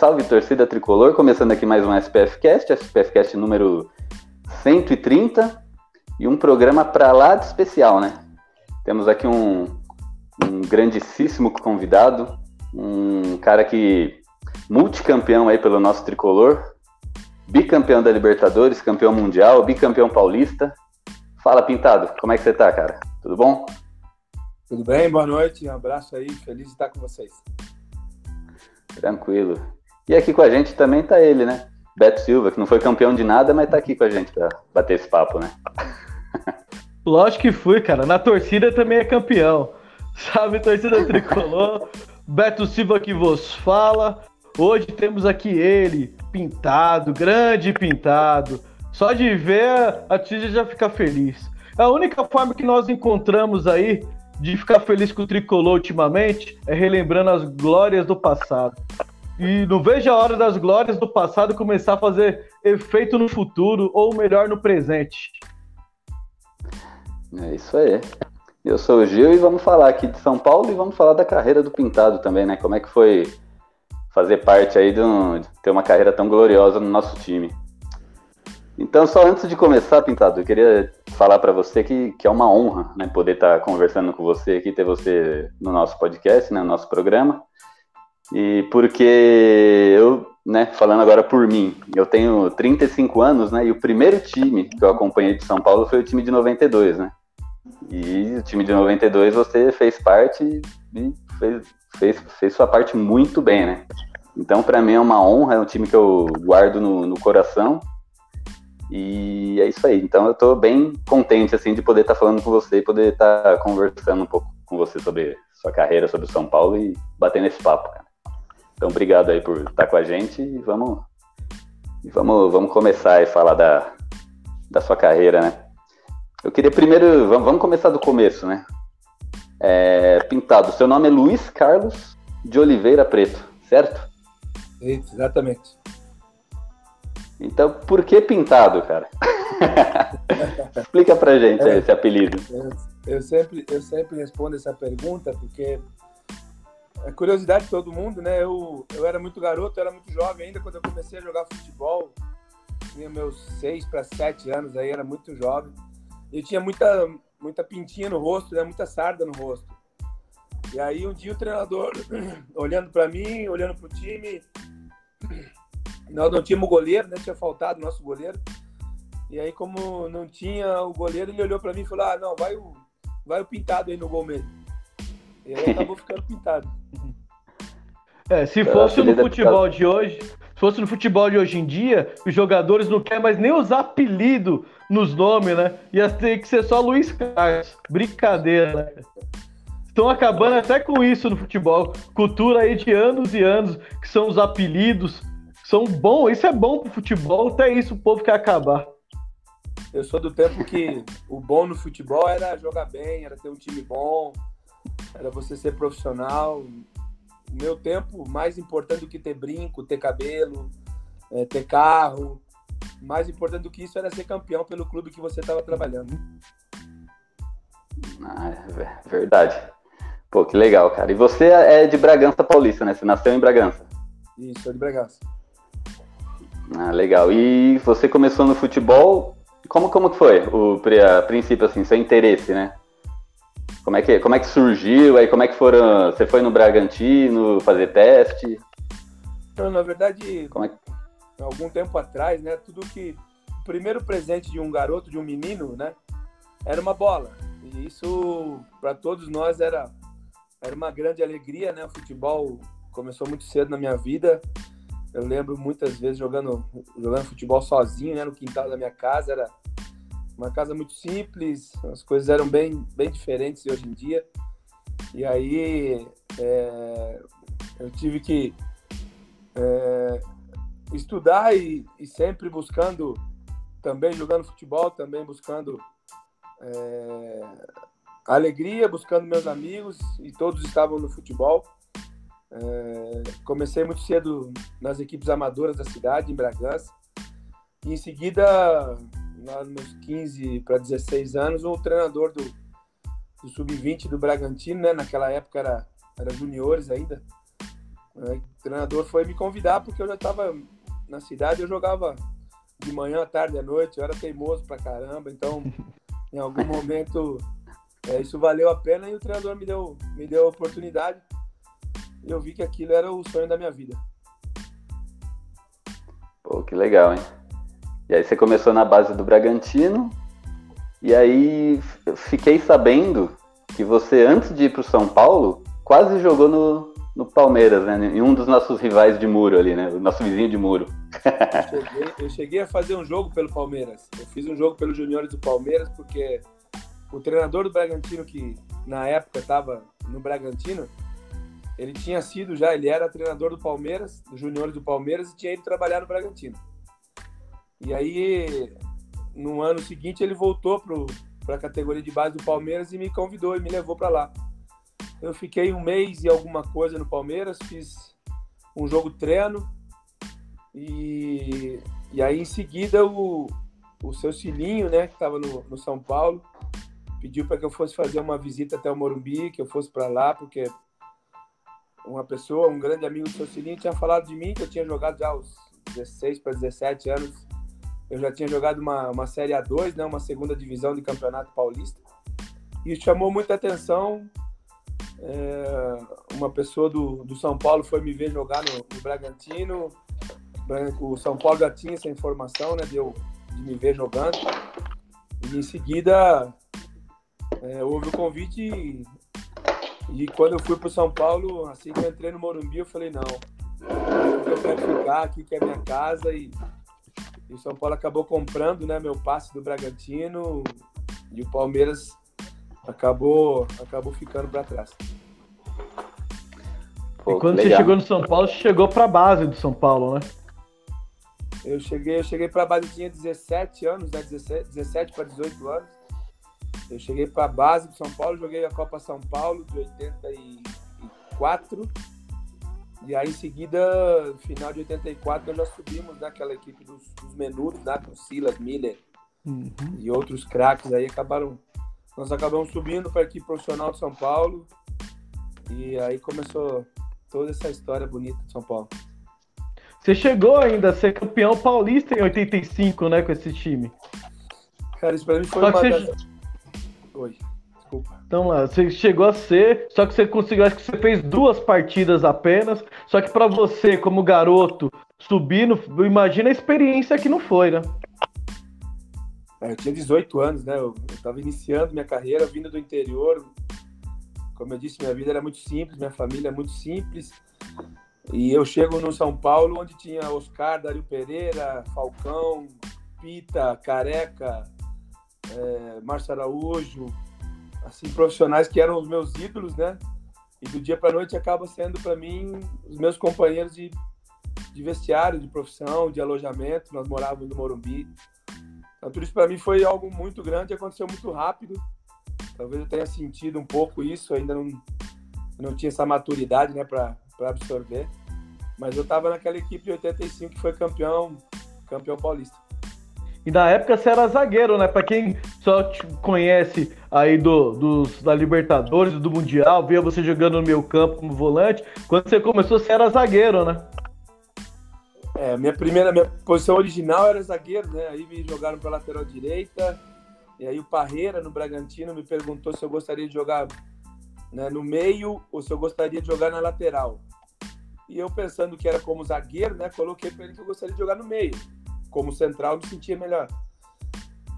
Salve, torcida tricolor, começando aqui mais um SPF Cast, SPF Cast número 130 e um programa para lá de especial, né? Temos aqui um, um grandíssimo convidado, um cara que multicampeão aí pelo nosso tricolor, bicampeão da Libertadores, campeão mundial, bicampeão paulista. Fala, Pintado, como é que você tá, cara? Tudo bom? Tudo bem, boa noite, um abraço aí, feliz de estar com vocês. Tranquilo. E aqui com a gente também tá ele, né? Beto Silva, que não foi campeão de nada, mas tá aqui com a gente pra bater esse papo, né? Lógico que fui, cara. Na torcida também é campeão. Sabe, torcida tricolor. Beto Silva que vos fala. Hoje temos aqui ele, pintado, grande pintado. Só de ver, a Tígia já fica feliz. A única forma que nós encontramos aí de ficar feliz com o tricolor ultimamente é relembrando as glórias do passado. E não vejo a hora das glórias do passado começar a fazer efeito no futuro, ou melhor, no presente. É isso aí. Eu sou o Gil e vamos falar aqui de São Paulo e vamos falar da carreira do Pintado também, né? Como é que foi fazer parte aí de, um, de ter uma carreira tão gloriosa no nosso time. Então, só antes de começar, Pintado, eu queria falar para você que, que é uma honra né, poder estar tá conversando com você aqui, ter você no nosso podcast, né, no nosso programa. E porque eu, né, falando agora por mim, eu tenho 35 anos, né, e o primeiro time que eu acompanhei de São Paulo foi o time de 92, né? E o time de 92 você fez parte e fez, fez, fez sua parte muito bem, né? Então, para mim é uma honra, é um time que eu guardo no, no coração e é isso aí. Então eu estou bem contente assim de poder estar tá falando com você e poder estar tá conversando um pouco com você sobre sua carreira, sobre o São Paulo e bater nesse papo, cara. Então obrigado aí por estar com a gente e vamos e vamos, vamos começar a falar da, da sua carreira, né? Eu queria primeiro, vamos, vamos começar do começo, né? É, pintado, seu nome é Luiz Carlos de Oliveira Preto, certo? Isso, exatamente. Então, por que pintado, cara? Explica pra gente é, esse apelido. Eu, eu, sempre, eu sempre respondo essa pergunta porque é curiosidade de todo mundo, né? Eu, eu era muito garoto, eu era muito jovem ainda quando eu comecei a jogar futebol. Tinha meus seis para sete anos aí, era muito jovem. Eu tinha muita, muita pintinha no rosto, né? Muita sarda no rosto. E aí um dia o treinador, olhando para mim, olhando para o time, nós não tínhamos goleiro, né? Tinha faltado nosso goleiro. E aí, como não tinha o goleiro, ele olhou para mim e falou: Ah, não, vai o, vai o pintado aí no gol mesmo. E aí acabou ficando pintado. É, se fosse no futebol de hoje, se fosse no futebol de hoje em dia, os jogadores não querem mais nem usar apelido nos nomes, né? Ia ter que ser só Luiz Carlos. Brincadeira, né? Estão acabando até com isso no futebol. Cultura aí de anos e anos, que são os apelidos, são bons, isso é bom pro futebol, até isso o povo quer acabar. Eu sou do tempo que o bom no futebol era jogar bem, era ter um time bom, era você ser profissional. O meu tempo, mais importante do que ter brinco, ter cabelo, é, ter carro, mais importante do que isso era ser campeão pelo clube que você estava trabalhando. Ah, é verdade. Pô, que legal, cara. E você é de Bragança Paulista, né? Você nasceu em Bragança. Isso, sou de Bragança. Ah, legal. E você começou no futebol, como, como que foi o a princípio, assim, seu interesse, né? Como é, que, como é que surgiu, aí como é que foram, você foi no Bragantino fazer teste? Não, na verdade, como é que... algum tempo atrás, né, tudo que, o primeiro presente de um garoto, de um menino, né, era uma bola. E isso, para todos nós, era, era uma grande alegria, né, o futebol começou muito cedo na minha vida, eu lembro muitas vezes jogando, jogando futebol sozinho, né, no quintal da minha casa. Era uma casa muito simples, as coisas eram bem, bem diferentes hoje em dia. E aí, é, Eu tive que é, estudar e, e, sempre buscando, também jogando futebol, também buscando é, alegria, buscando meus amigos e todos estavam no futebol. É, comecei muito cedo nas equipes amadoras da cidade, em Bragança. E em seguida, lá nos meus 15 para 16 anos, o treinador do, do Sub-20 do Bragantino, né? naquela época era, era juniores ainda. É, o treinador foi me convidar porque eu já estava na cidade, eu jogava de manhã, tarde, à noite, eu era teimoso pra caramba, então em algum momento é, isso valeu a pena e o treinador me deu, me deu a oportunidade e eu vi que aquilo era o sonho da minha vida. Pô, que legal, hein? E aí você começou na base do Bragantino, e aí fiquei sabendo que você, antes de ir para o São Paulo, quase jogou no, no Palmeiras, né? Em um dos nossos rivais de muro ali, né? O nosso vizinho de muro. eu, cheguei, eu cheguei a fazer um jogo pelo Palmeiras. Eu fiz um jogo pelos juniores do Palmeiras, porque o treinador do Bragantino, que na época estava no Bragantino, ele tinha sido já, ele era treinador do Palmeiras, dos juniores do Palmeiras, e tinha ido trabalhar no Bragantino. E aí, no ano seguinte, ele voltou para a categoria de base do Palmeiras e me convidou e me levou para lá. Eu fiquei um mês e alguma coisa no Palmeiras, fiz um jogo treino e, e aí em seguida o, o seu Cilinho, né, que estava no, no São Paulo, pediu para que eu fosse fazer uma visita até o Morumbi, que eu fosse para lá, porque uma pessoa, um grande amigo do seu Cilinho, tinha falado de mim, que eu tinha jogado já aos 16 para 17 anos. Eu já tinha jogado uma, uma Série A2, né, uma segunda divisão de Campeonato Paulista. E chamou muita atenção é, uma pessoa do, do São Paulo foi me ver jogar no, no Bragantino. O São Paulo já tinha essa informação, né? De, eu, de me ver jogando. E em seguida é, houve o convite e, e quando eu fui para o São Paulo, assim que eu entrei no Morumbi, eu falei, não, eu quero ficar aqui, que é minha casa. E, e o São Paulo acabou comprando né, meu passe do Bragantino e o Palmeiras acabou, acabou ficando para trás. Pô, e quando você chegou no São Paulo, você chegou para a base do São Paulo, né? Eu cheguei, eu cheguei para a base, tinha 17 anos, né? 17, 17 para 18 anos. Eu cheguei para a base do São Paulo, joguei a Copa São Paulo de 84. E aí, em seguida, final de 84, nós subimos naquela né, equipe dos, dos menudos, né, com Silas, Miller uhum. e outros craques aí, acabaram nós acabamos subindo para a equipe profissional de São Paulo e aí começou toda essa história bonita de São Paulo. Você chegou ainda a ser campeão paulista em 85, né, com esse time? Cara, isso pra mim foi só uma das... Oi, desculpa. Então lá, você chegou a ser, só que você conseguiu, acho que você fez duas partidas apenas, só que para você, como garoto, subindo, imagina a experiência que não foi, né? É, eu tinha 18 anos, né? Eu estava iniciando minha carreira, vindo do interior. Como eu disse, minha vida era muito simples, minha família é muito simples. E eu chego no São Paulo, onde tinha Oscar, Dario Pereira, Falcão, Pita, Careca, é, Márcio Araújo, assim, profissionais que eram os meus ídolos, né? E do dia para noite acaba sendo para mim os meus companheiros de, de vestiário, de profissão, de alojamento. Nós morávamos no Morumbi. Então, tudo isso para mim foi algo muito grande, aconteceu muito rápido. Talvez eu tenha sentido um pouco isso, ainda não, não tinha essa maturidade né, para absorver. Mas eu estava naquela equipe de 85 que foi campeão, campeão paulista. E na época você era zagueiro, né? Para quem só te conhece aí do, dos, da Libertadores, do Mundial, via você jogando no meu campo como volante. Quando você começou, você era zagueiro, né? É, minha primeira minha posição original era zagueiro, né? Aí me jogaram para lateral direita. E aí o Parreira no Bragantino me perguntou se eu gostaria de jogar né, no meio ou se eu gostaria de jogar na lateral. E eu pensando que era como zagueiro, né, coloquei para ele que eu gostaria de jogar no meio. Como central me sentia melhor.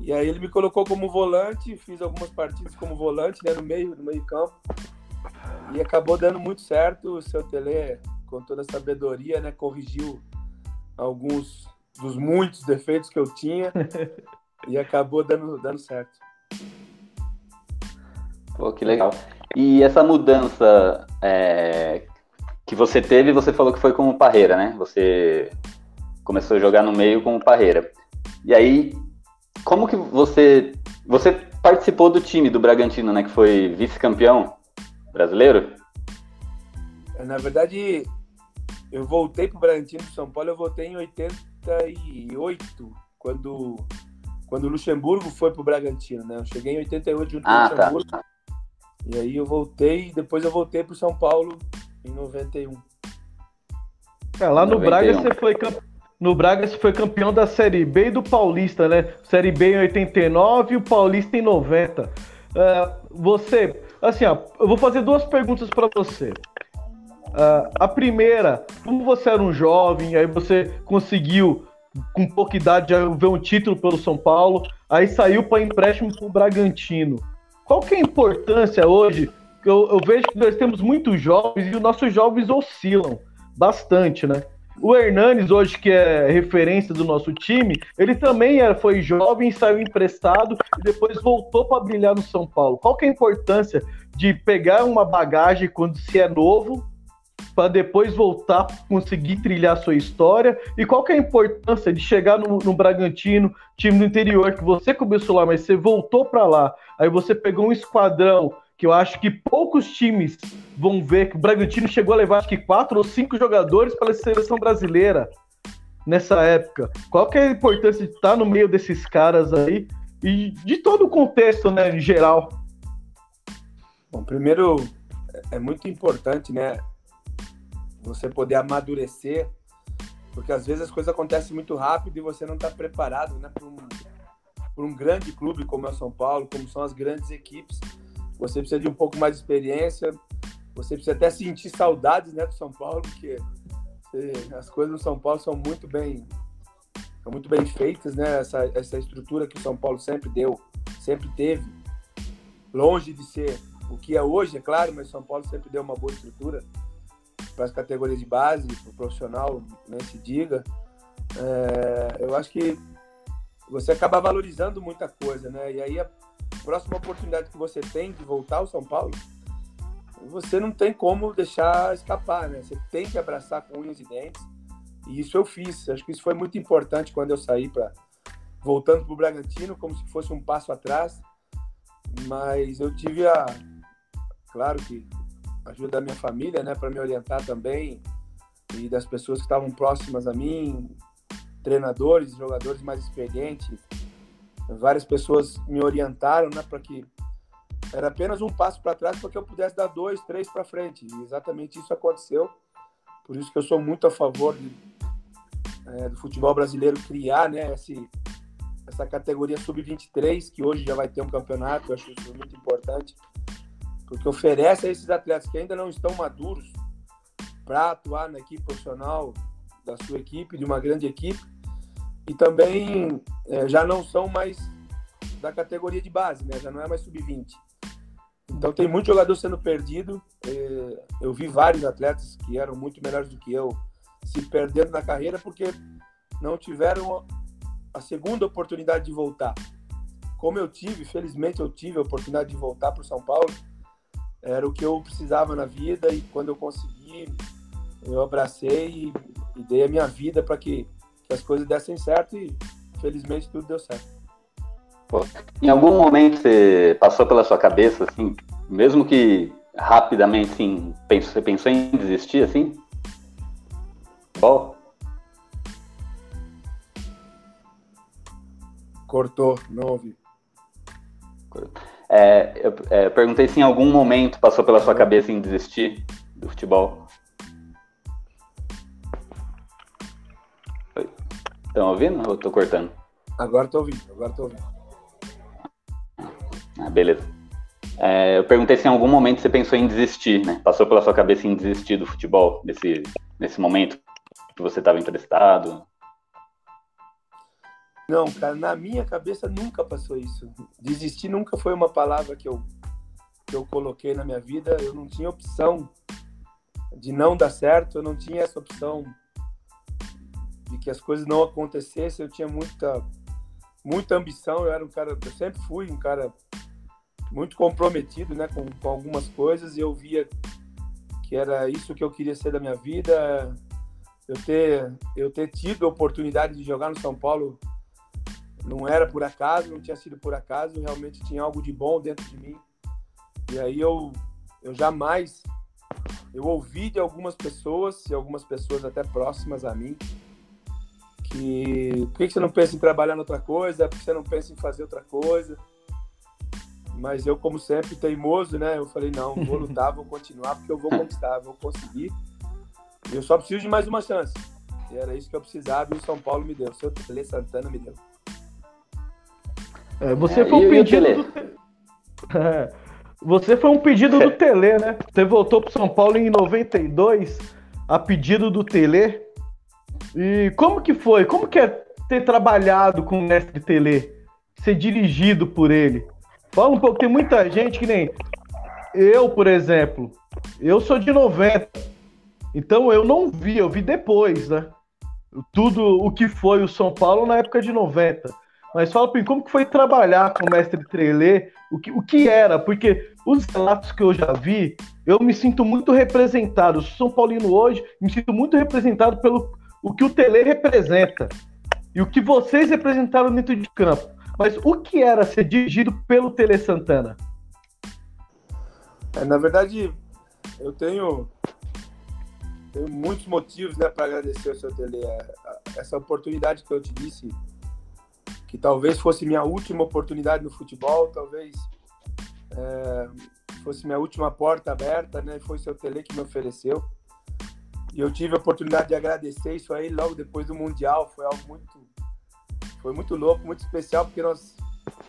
E aí ele me colocou como volante, fiz algumas partidas como volante, né, no meio, no meio campo. E acabou dando muito certo. O seu Tele, com toda a sabedoria, né, corrigiu alguns dos muitos defeitos que eu tinha e acabou dando, dando certo. Pô, que legal. E essa mudança, é... que você teve, você falou que foi como parreira, né? Você começou a jogar no meio como parreira. E aí, como que você você participou do time do Bragantino, né? Que foi vice-campeão brasileiro? Na verdade, eu voltei pro Bragantino de São Paulo, eu voltei em 88, quando, quando o Luxemburgo foi pro Bragantino, né? Eu cheguei em 88 junto ah, com o tá. Luxemburgo. Tá. E aí eu voltei, depois eu voltei pro São Paulo em 91. É, lá no 91. Braga você foi campeão. No Braga foi campeão da Série B e do Paulista, né? Série B em 89 e o Paulista em 90. Uh, é, você, assim, ó, eu vou fazer duas perguntas para você. Uh, a primeira, como você era um jovem, aí você conseguiu, com pouca idade, ver um título pelo São Paulo, aí saiu para empréstimo para o Bragantino. Qual que é a importância hoje? Eu, eu vejo que nós temos muitos jovens e os nossos jovens oscilam bastante, né? O Hernanes, hoje, que é referência do nosso time, ele também era, foi jovem, saiu emprestado e depois voltou para brilhar no São Paulo. Qual que é a importância de pegar uma bagagem quando se é novo para depois voltar conseguir trilhar sua história? E qual que é a importância de chegar no, no Bragantino, time do interior, que você começou lá, mas você voltou para lá, aí você pegou um esquadrão que eu acho que poucos times vão ver que o Bragantino chegou a levar acho que quatro ou cinco jogadores para a seleção brasileira nessa época. Qual que é a importância de estar no meio desses caras aí e de todo o contexto, né, em geral? Bom, primeiro é muito importante, né, você poder amadurecer, porque às vezes as coisas acontecem muito rápido e você não está preparado, né, para um, um grande clube como é o São Paulo, como são as grandes equipes. Você precisa de um pouco mais de experiência, você precisa até sentir saudades, né, do São Paulo, porque as coisas no São Paulo são muito bem são muito bem feitas, né? Essa, essa estrutura que o São Paulo sempre deu, sempre teve, longe de ser o que é hoje, é claro, mas São Paulo sempre deu uma boa estrutura para as categorias de base, para o profissional, né, se diga. É, eu acho que você acaba valorizando muita coisa, né? E aí a próxima oportunidade que você tem de voltar ao São Paulo, você não tem como deixar escapar, né? Você tem que abraçar com unhas e dentes. E isso eu fiz. Acho que isso foi muito importante quando eu saí para voltando para o Bragantino, como se fosse um passo atrás. Mas eu tive a, claro que ajuda da minha família, né, para me orientar também e das pessoas que estavam próximas a mim, treinadores, jogadores mais experientes. Várias pessoas me orientaram, né, para que era apenas um passo para trás para que eu pudesse dar dois, três para frente. E exatamente isso aconteceu. Por isso que eu sou muito a favor de, é, do futebol brasileiro criar, né, esse, essa categoria sub-23 que hoje já vai ter um campeonato. Eu acho isso muito importante porque oferece a esses atletas que ainda não estão maduros para atuar na equipe profissional da sua equipe, de uma grande equipe, e também é, já não são mais da categoria de base, né? já não é mais sub-20. Então tem muito jogador sendo perdido. É, eu vi vários atletas que eram muito melhores do que eu se perdendo na carreira porque não tiveram a segunda oportunidade de voltar. Como eu tive, felizmente eu tive a oportunidade de voltar para o São Paulo era o que eu precisava na vida e quando eu consegui, eu abracei e, dei a minha vida para que, que, as coisas dessem certo e felizmente tudo deu certo. Pô, em algum momento você passou pela sua cabeça, assim, mesmo que rapidamente, assim, você pensou em desistir, assim? Bom. Cortou, não ouvi. É, eu, é, perguntei se em algum momento passou pela sua cabeça em desistir do futebol. Estão ouvindo ou estou cortando? Agora estou ouvindo, agora estou ouvindo. Ah, beleza. É, eu perguntei se em algum momento você pensou em desistir, né? Passou pela sua cabeça em desistir do futebol nesse, nesse momento que você estava emprestado? Não, cara, na minha cabeça nunca passou isso. Desistir nunca foi uma palavra que eu, que eu coloquei na minha vida. Eu não tinha opção de não dar certo, eu não tinha essa opção de que as coisas não acontecessem. Eu tinha muita, muita ambição. Eu era um cara, eu sempre fui um cara muito comprometido, né, com, com algumas coisas e eu via que era isso que eu queria ser da minha vida. Eu ter, eu ter tido a oportunidade de jogar no São Paulo não era por acaso, não tinha sido por acaso, realmente tinha algo de bom dentro de mim. E aí eu, eu jamais, eu ouvi de algumas pessoas, e algumas pessoas até próximas a mim, que por que você não pensa em trabalhar em outra coisa, por que você não pensa em fazer outra coisa? Mas eu, como sempre, teimoso, né? Eu falei, não, vou lutar, vou continuar, porque eu vou conquistar, vou conseguir. Eu só preciso de mais uma chance. E era isso que eu precisava e o São Paulo me deu. O seu Tele Santana me deu. É, você foi um pedido do... É, você foi um pedido do Tele, né? Você voltou para São Paulo em 92 a pedido do Tele. E como que foi? Como que é ter trabalhado com o mestre Tele? Ser dirigido por ele? Fala um pouco, tem muita gente que nem eu, por exemplo. Eu sou de 90. Então eu não vi, eu vi depois, né? Tudo o que foi o São Paulo na época de 90. Mas fala para mim, como que foi trabalhar com o mestre Trelê? O que, o que era? Porque os relatos que eu já vi, eu me sinto muito representado. Eu sou São Paulino hoje, me sinto muito representado pelo o que o Tele representa. E o que vocês representaram dentro de campo. Mas o que era ser dirigido pelo Tele Santana? É, na verdade, eu tenho, tenho muitos motivos né, para agradecer ao seu Tele. É, essa oportunidade que eu te disse que talvez fosse minha última oportunidade no futebol, talvez é, fosse minha última porta aberta, né? Foi seu Tele que me ofereceu. E eu tive a oportunidade de agradecer isso aí logo depois do Mundial. Foi algo muito, foi muito louco, muito especial, porque nós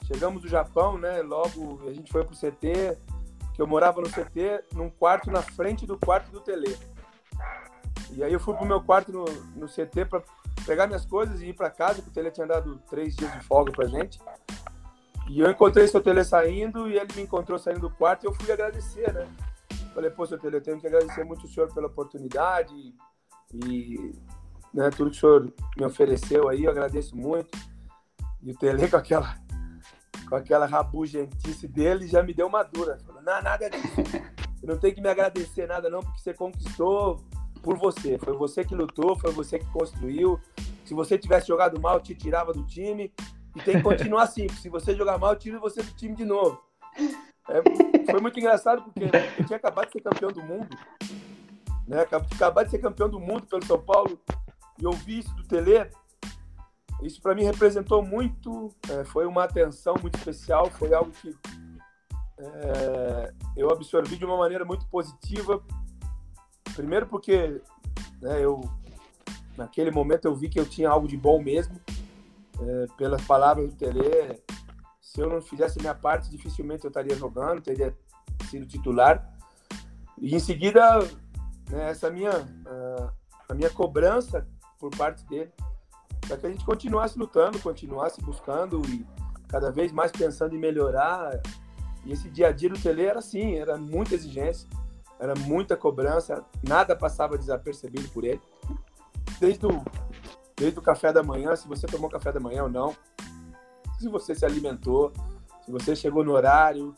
chegamos do Japão, né? Logo a gente foi pro CT, que eu morava no CT, num quarto na frente do quarto do Tele. E aí eu fui pro meu quarto no, no CT para pegar minhas coisas e ir para casa, porque o Tele tinha dado três dias de folga pra gente. E eu encontrei seu Tele saindo e ele me encontrou saindo do quarto e eu fui agradecer, né? Falei, pô, seu Tele, eu tenho que agradecer muito o senhor pela oportunidade e né, tudo que o senhor me ofereceu aí, eu agradeço muito. E o Tele com aquela, com aquela rabugentice dele já me deu uma dura. Falou, não, nada disso. Você não tem que me agradecer nada não, porque você conquistou por você. Foi você que lutou, foi você que construiu. Se você tivesse jogado mal, te tirava do time. E tem que continuar assim. Se você jogar mal, tira você do time de novo. É, foi muito engraçado porque eu tinha acabado de ser campeão do mundo. Né? Acabado de ser campeão do mundo pelo São Paulo. E ouvi isso do Tele. Isso para mim representou muito. É, foi uma atenção muito especial. Foi algo que é, eu absorvi de uma maneira muito positiva Primeiro porque né, eu naquele momento eu vi que eu tinha algo de bom mesmo. É, pelas palavras do Tele, se eu não fizesse minha parte, dificilmente eu estaria jogando, teria sido titular. E em seguida, né, essa minha a, a minha cobrança por parte dele, para que a gente continuasse lutando, continuasse buscando e cada vez mais pensando em melhorar. E esse dia a dia do Tele era assim, era muita exigência era muita cobrança, nada passava desapercebido por ele. Desde o, desde o café da manhã, se você tomou café da manhã ou não, se você se alimentou, se você chegou no horário,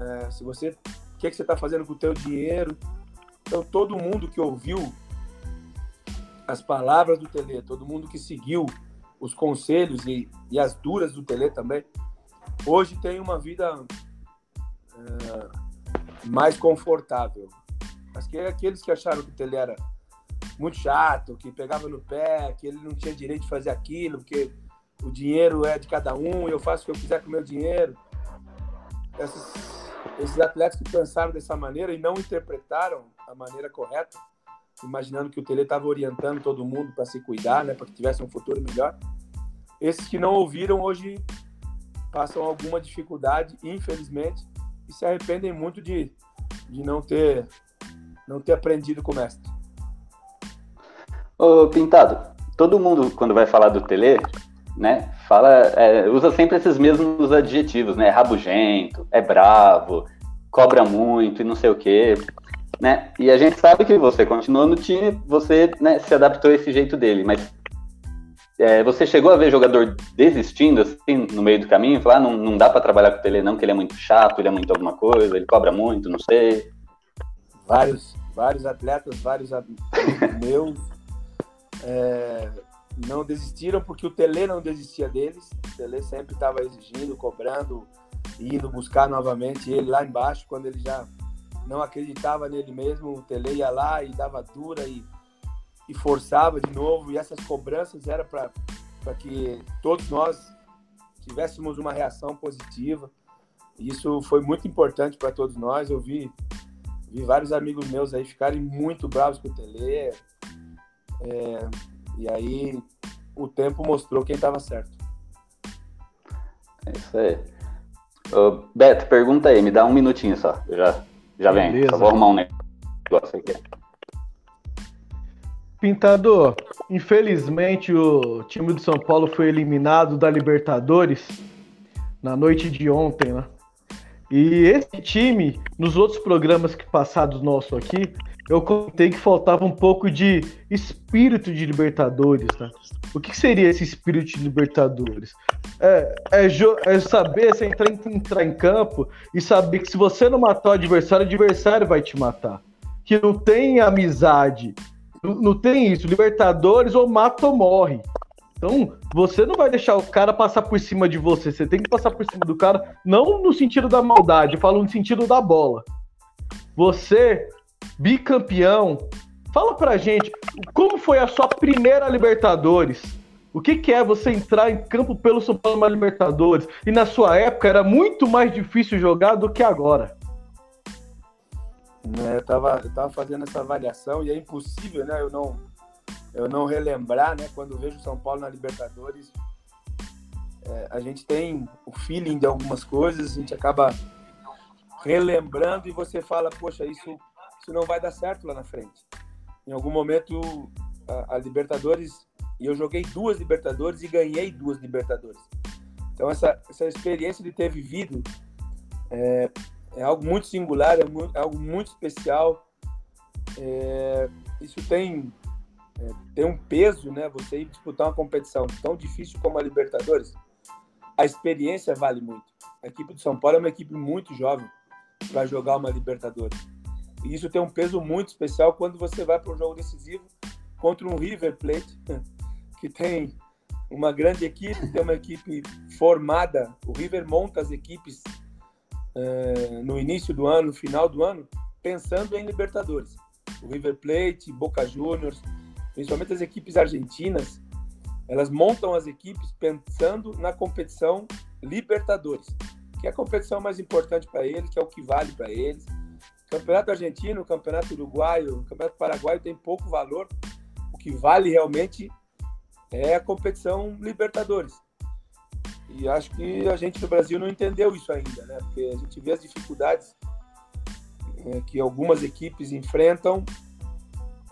é, se você, o que, é que você está fazendo com o teu dinheiro. Então, todo mundo que ouviu as palavras do Tele, todo mundo que seguiu os conselhos e, e as duras do Tele também, hoje tem uma vida é, mais confortável. Mas que aqueles que acharam que ele era muito chato, que pegava no pé, que ele não tinha direito de fazer aquilo, porque o dinheiro é de cada um eu faço o que eu quiser com o meu dinheiro. Esses, esses atletas que pensaram dessa maneira e não interpretaram a maneira correta, imaginando que o Tele estava orientando todo mundo para se cuidar, né, para que tivesse um futuro melhor. Esses que não ouviram hoje passam alguma dificuldade, infelizmente, e se arrependem muito de, de não ter não ter aprendido com o mestre. Ô, Pintado, todo mundo, quando vai falar do Tele, né, fala, é, usa sempre esses mesmos adjetivos, né? Rabugento, é bravo, cobra muito e não sei o quê. Né? E a gente sabe que você continuou no time, você né, se adaptou a esse jeito dele, mas é, você chegou a ver jogador desistindo assim no meio do caminho, falar, ah, não, não dá para trabalhar com o Tele não, que ele é muito chato, ele é muito alguma coisa, ele cobra muito, não sei. Vários, vários atletas, vários meus é, não desistiram porque o Tele não desistia deles. O Tele sempre estava exigindo, cobrando, indo buscar novamente ele lá embaixo, quando ele já não acreditava nele mesmo, o Tele ia lá e dava dura e, e forçava de novo. E essas cobranças eram para que todos nós tivéssemos uma reação positiva. Isso foi muito importante para todos nós. Eu vi, vi vários amigos meus aí ficarem muito bravos com o Tele. É, e aí o tempo mostrou quem estava certo. É isso aí. Beto, pergunta aí, me dá um minutinho só. Já, já venho. Só vou arrumar um negócio aqui. Pintador, infelizmente o time do São Paulo foi eliminado da Libertadores na noite de ontem, né? E esse time, nos outros programas que passados nosso aqui, eu contei que faltava um pouco de espírito de Libertadores, né? O que seria esse espírito de Libertadores? É, é, é saber você entrar, entrar em campo e saber que se você não matar o adversário, o adversário vai te matar. Que não tem amizade, não, não tem isso. Libertadores ou mata ou morre. Então, você não vai deixar o cara passar por cima de você. Você tem que passar por cima do cara, não no sentido da maldade, eu falo no sentido da bola. Você, bicampeão, fala pra gente como foi a sua primeira Libertadores. O que, que é você entrar em campo pelo São Paulo na Libertadores? E na sua época era muito mais difícil jogar do que agora. É, eu, tava, eu tava fazendo essa avaliação e é impossível, né? Eu não, eu não relembrar, né? Quando vejo São Paulo na Libertadores, é, a gente tem o feeling de algumas coisas, a gente acaba relembrando e você fala, poxa, isso, isso não vai dar certo lá na frente. Em algum momento, a, a Libertadores, e eu joguei duas Libertadores e ganhei duas Libertadores. Então, essa, essa experiência de ter vivido é, é algo muito singular, é, muito, é algo muito especial. É, isso tem é, tem um peso, né? Você ir disputar uma competição tão difícil como a Libertadores, a experiência vale muito. A equipe do São Paulo é uma equipe muito jovem para jogar uma Libertadores. E isso tem um peso muito especial quando você vai para um jogo decisivo contra um River Plate, que tem uma grande equipe, tem uma equipe formada. O River monta as equipes é, no início do ano, no final do ano, pensando em Libertadores. O River Plate, Boca Juniors, principalmente as equipes argentinas, elas montam as equipes pensando na competição Libertadores, que é a competição mais importante para eles, que é o que vale para eles. Campeonato argentino, campeonato uruguaio, campeonato paraguaio tem pouco valor. O que vale realmente é a competição Libertadores. E acho que a gente no Brasil não entendeu isso ainda, né? Porque a gente vê as dificuldades é, que algumas equipes enfrentam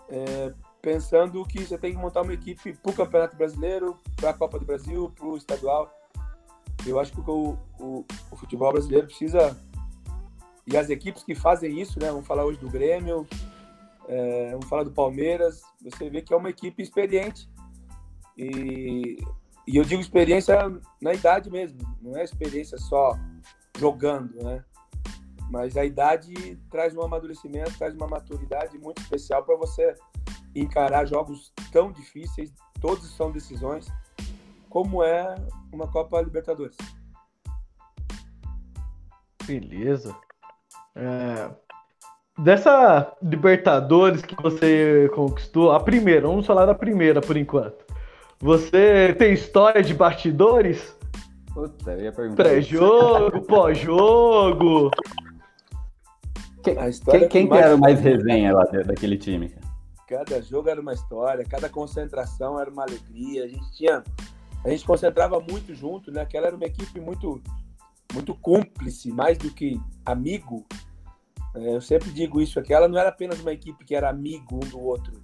é, pensando que você tem que montar uma equipe para o Campeonato Brasileiro, para a Copa do Brasil, para o estadual. Eu acho que o, o, o, futebol brasileiro precisa e as equipes que fazem isso, né? Vamos falar hoje do Grêmio, é, vamos falar do Palmeiras. Você vê que é uma equipe experiente e, e eu digo experiência na idade mesmo, não é experiência só jogando, né? Mas a idade traz um amadurecimento, traz uma maturidade muito especial para você encarar jogos tão difíceis, todos são decisões, como é uma Copa Libertadores. Beleza. É... Dessa Libertadores que você conquistou, a primeira, vamos falar da primeira por enquanto. Você tem história de bastidores? Puta, eu ia perguntar. Pré-jogo, pós-jogo. Quem, que era o mais resenha lá daquele time? Cada jogo era uma história, cada concentração era uma alegria. A gente tinha, a gente concentrava muito junto, né? Aquela era uma equipe muito, muito cúmplice, mais do que amigo. É, eu sempre digo isso, aquela não era apenas uma equipe que era amigo um do outro.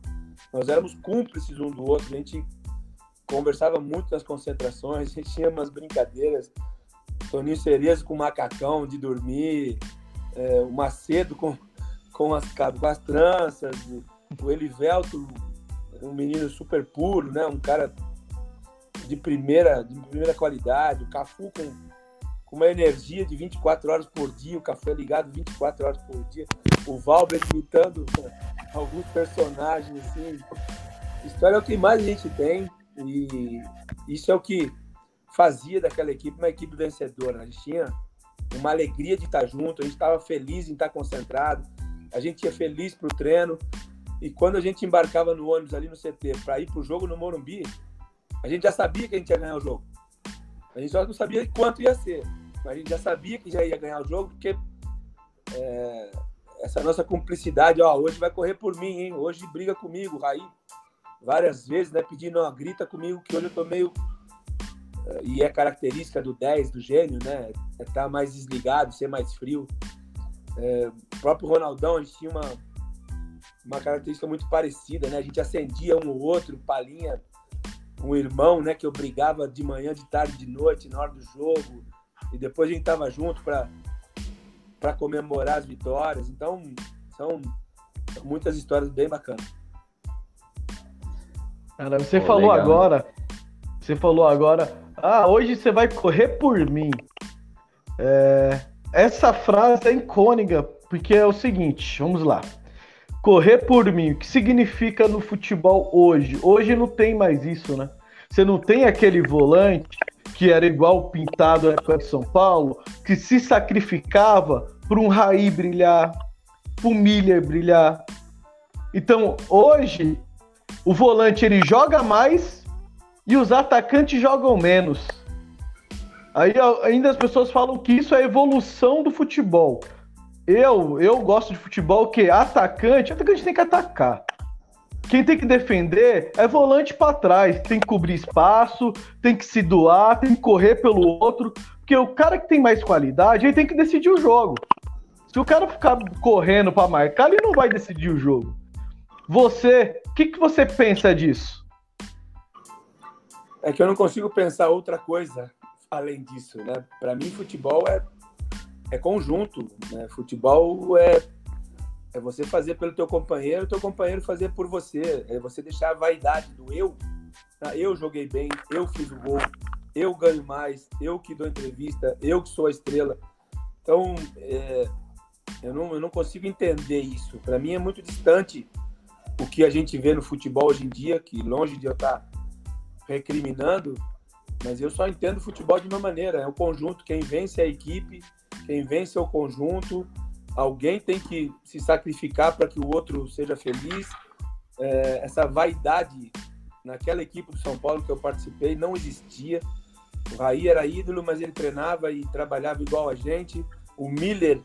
Nós éramos cúmplices um do outro. A gente conversava muito nas concentrações, a gente tinha umas brincadeiras. Toninho Cerezo com macacão de dormir, é, o Macedo com, com, as, com as tranças, o Elivelto, um menino super puro, né? Um cara de primeira, de primeira qualidade, o Cafu com, uma energia de 24 horas por dia, o Cafu é ligado 24 horas por dia, o Valber imitando alguns personagens, assim. História é o que mais a gente tem e isso é o que fazia daquela equipe uma equipe vencedora. A gente tinha uma alegria de estar junto, a gente estava feliz em estar concentrado, a gente ia feliz para o treino. E quando a gente embarcava no ônibus ali no CT para ir para o jogo no Morumbi, a gente já sabia que a gente ia ganhar o jogo. A gente só não sabia quanto ia ser, mas a gente já sabia que já ia ganhar o jogo, porque é, essa nossa cumplicidade, ó, hoje vai correr por mim, hein? Hoje briga comigo, Raí, várias vezes, né, pedindo, ó, grita comigo que hoje eu tô meio eh, e é característica do 10, do gênio, né? É estar tá mais desligado, ser mais frio. É, o próprio Ronaldão, a gente tinha uma, uma característica muito parecida, né? A gente acendia um ou outro, palinha, um irmão, né? Que eu brigava de manhã, de tarde, de noite, na hora do jogo. E depois a gente tava junto para para comemorar as vitórias. Então, são muitas histórias bem bacanas. Cara, você Pô, falou legal, agora, né? você falou agora, ah, hoje você vai correr por mim. É, essa frase é icônica, porque é o seguinte, vamos lá. Correr por mim, o que significa no futebol hoje? Hoje não tem mais isso, né? Você não tem aquele volante que era igual pintado na época de São Paulo, que se sacrificava para um Raí brilhar, para um Miller brilhar. Então, hoje, o volante ele joga mais e os atacantes jogam menos. Aí ainda as pessoas falam que isso é evolução do futebol. Eu, eu gosto de futebol que atacante, atacante tem que atacar. Quem tem que defender é volante para trás, tem que cobrir espaço, tem que se doar, tem que correr pelo outro, porque o cara que tem mais qualidade, ele tem que decidir o jogo. Se o cara ficar correndo para marcar, ele não vai decidir o jogo. Você, o que, que você pensa disso? É que eu não consigo pensar outra coisa além disso, né? Para mim, futebol é, é conjunto, né? Futebol é, é você fazer pelo teu companheiro, teu companheiro fazer por você. É você deixar a vaidade do eu. Tá? Eu joguei bem, eu fiz o gol, eu ganho mais, eu que dou entrevista, eu que sou a estrela. Então, é, eu, não, eu não consigo entender isso. Para mim é muito distante o que a gente vê no futebol hoje em dia, que longe de eu estar tá recriminando, mas eu só entendo futebol de uma maneira, é o conjunto, quem vence é a equipe, quem vence é o conjunto, alguém tem que se sacrificar para que o outro seja feliz. É, essa vaidade naquela equipe do São Paulo que eu participei não existia. O Raí era ídolo, mas ele treinava e trabalhava igual a gente. O Miller,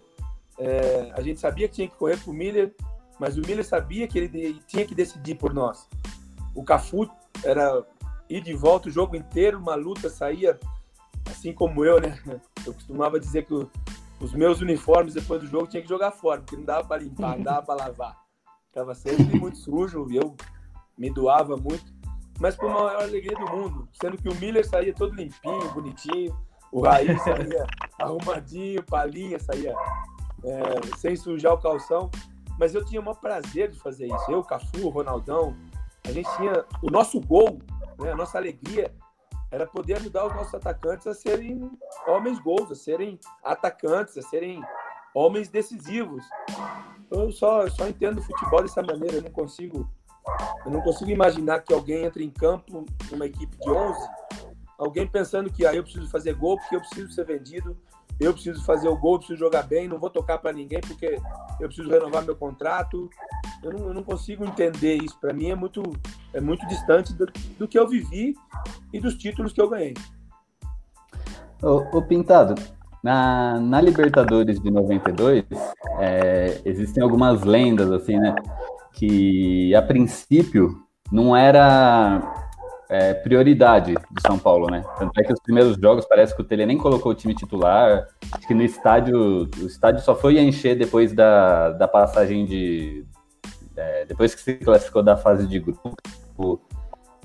é, a gente sabia que tinha que correr para o Miller, mas o Miller sabia que ele tinha que decidir por nós. O Cafu era ir de volta o jogo inteiro, uma luta saía assim como eu, né? Eu costumava dizer que os meus uniformes depois do jogo tinha que jogar fora, porque não dava para limpar, não dava para lavar. Tava sempre muito sujo eu me doava muito, mas por uma maior alegria do mundo, sendo que o Miller saía todo limpinho, bonitinho, o Raiz saía arrumadinho, palinha, saía é, sem sujar o calção. Mas eu tinha o maior prazer de fazer isso. Eu, Cafu, Ronaldão, a gente tinha o nosso gol, né, a nossa alegria era poder ajudar os nossos atacantes a serem homens gols, a serem atacantes, a serem homens decisivos. Eu só, eu só entendo futebol dessa maneira, eu não consigo eu não consigo imaginar que alguém entre em campo numa equipe de 11, alguém pensando que ah, eu preciso fazer gol porque eu preciso ser vendido, eu preciso fazer o gol, preciso jogar bem, não vou tocar para ninguém porque eu preciso renovar meu contrato. Eu não, eu não consigo entender isso. Para mim é muito, é muito distante do, do, que eu vivi e dos títulos que eu ganhei. Ô, Pintado, na, na Libertadores de 92, é, existem algumas lendas, assim, né? Que a princípio não era é, prioridade do São Paulo, né? Tanto é que os primeiros jogos parece que o Tele nem colocou o time titular. Acho que no estádio, o estádio só foi encher depois da, da passagem de. É, depois que se classificou da fase de grupo.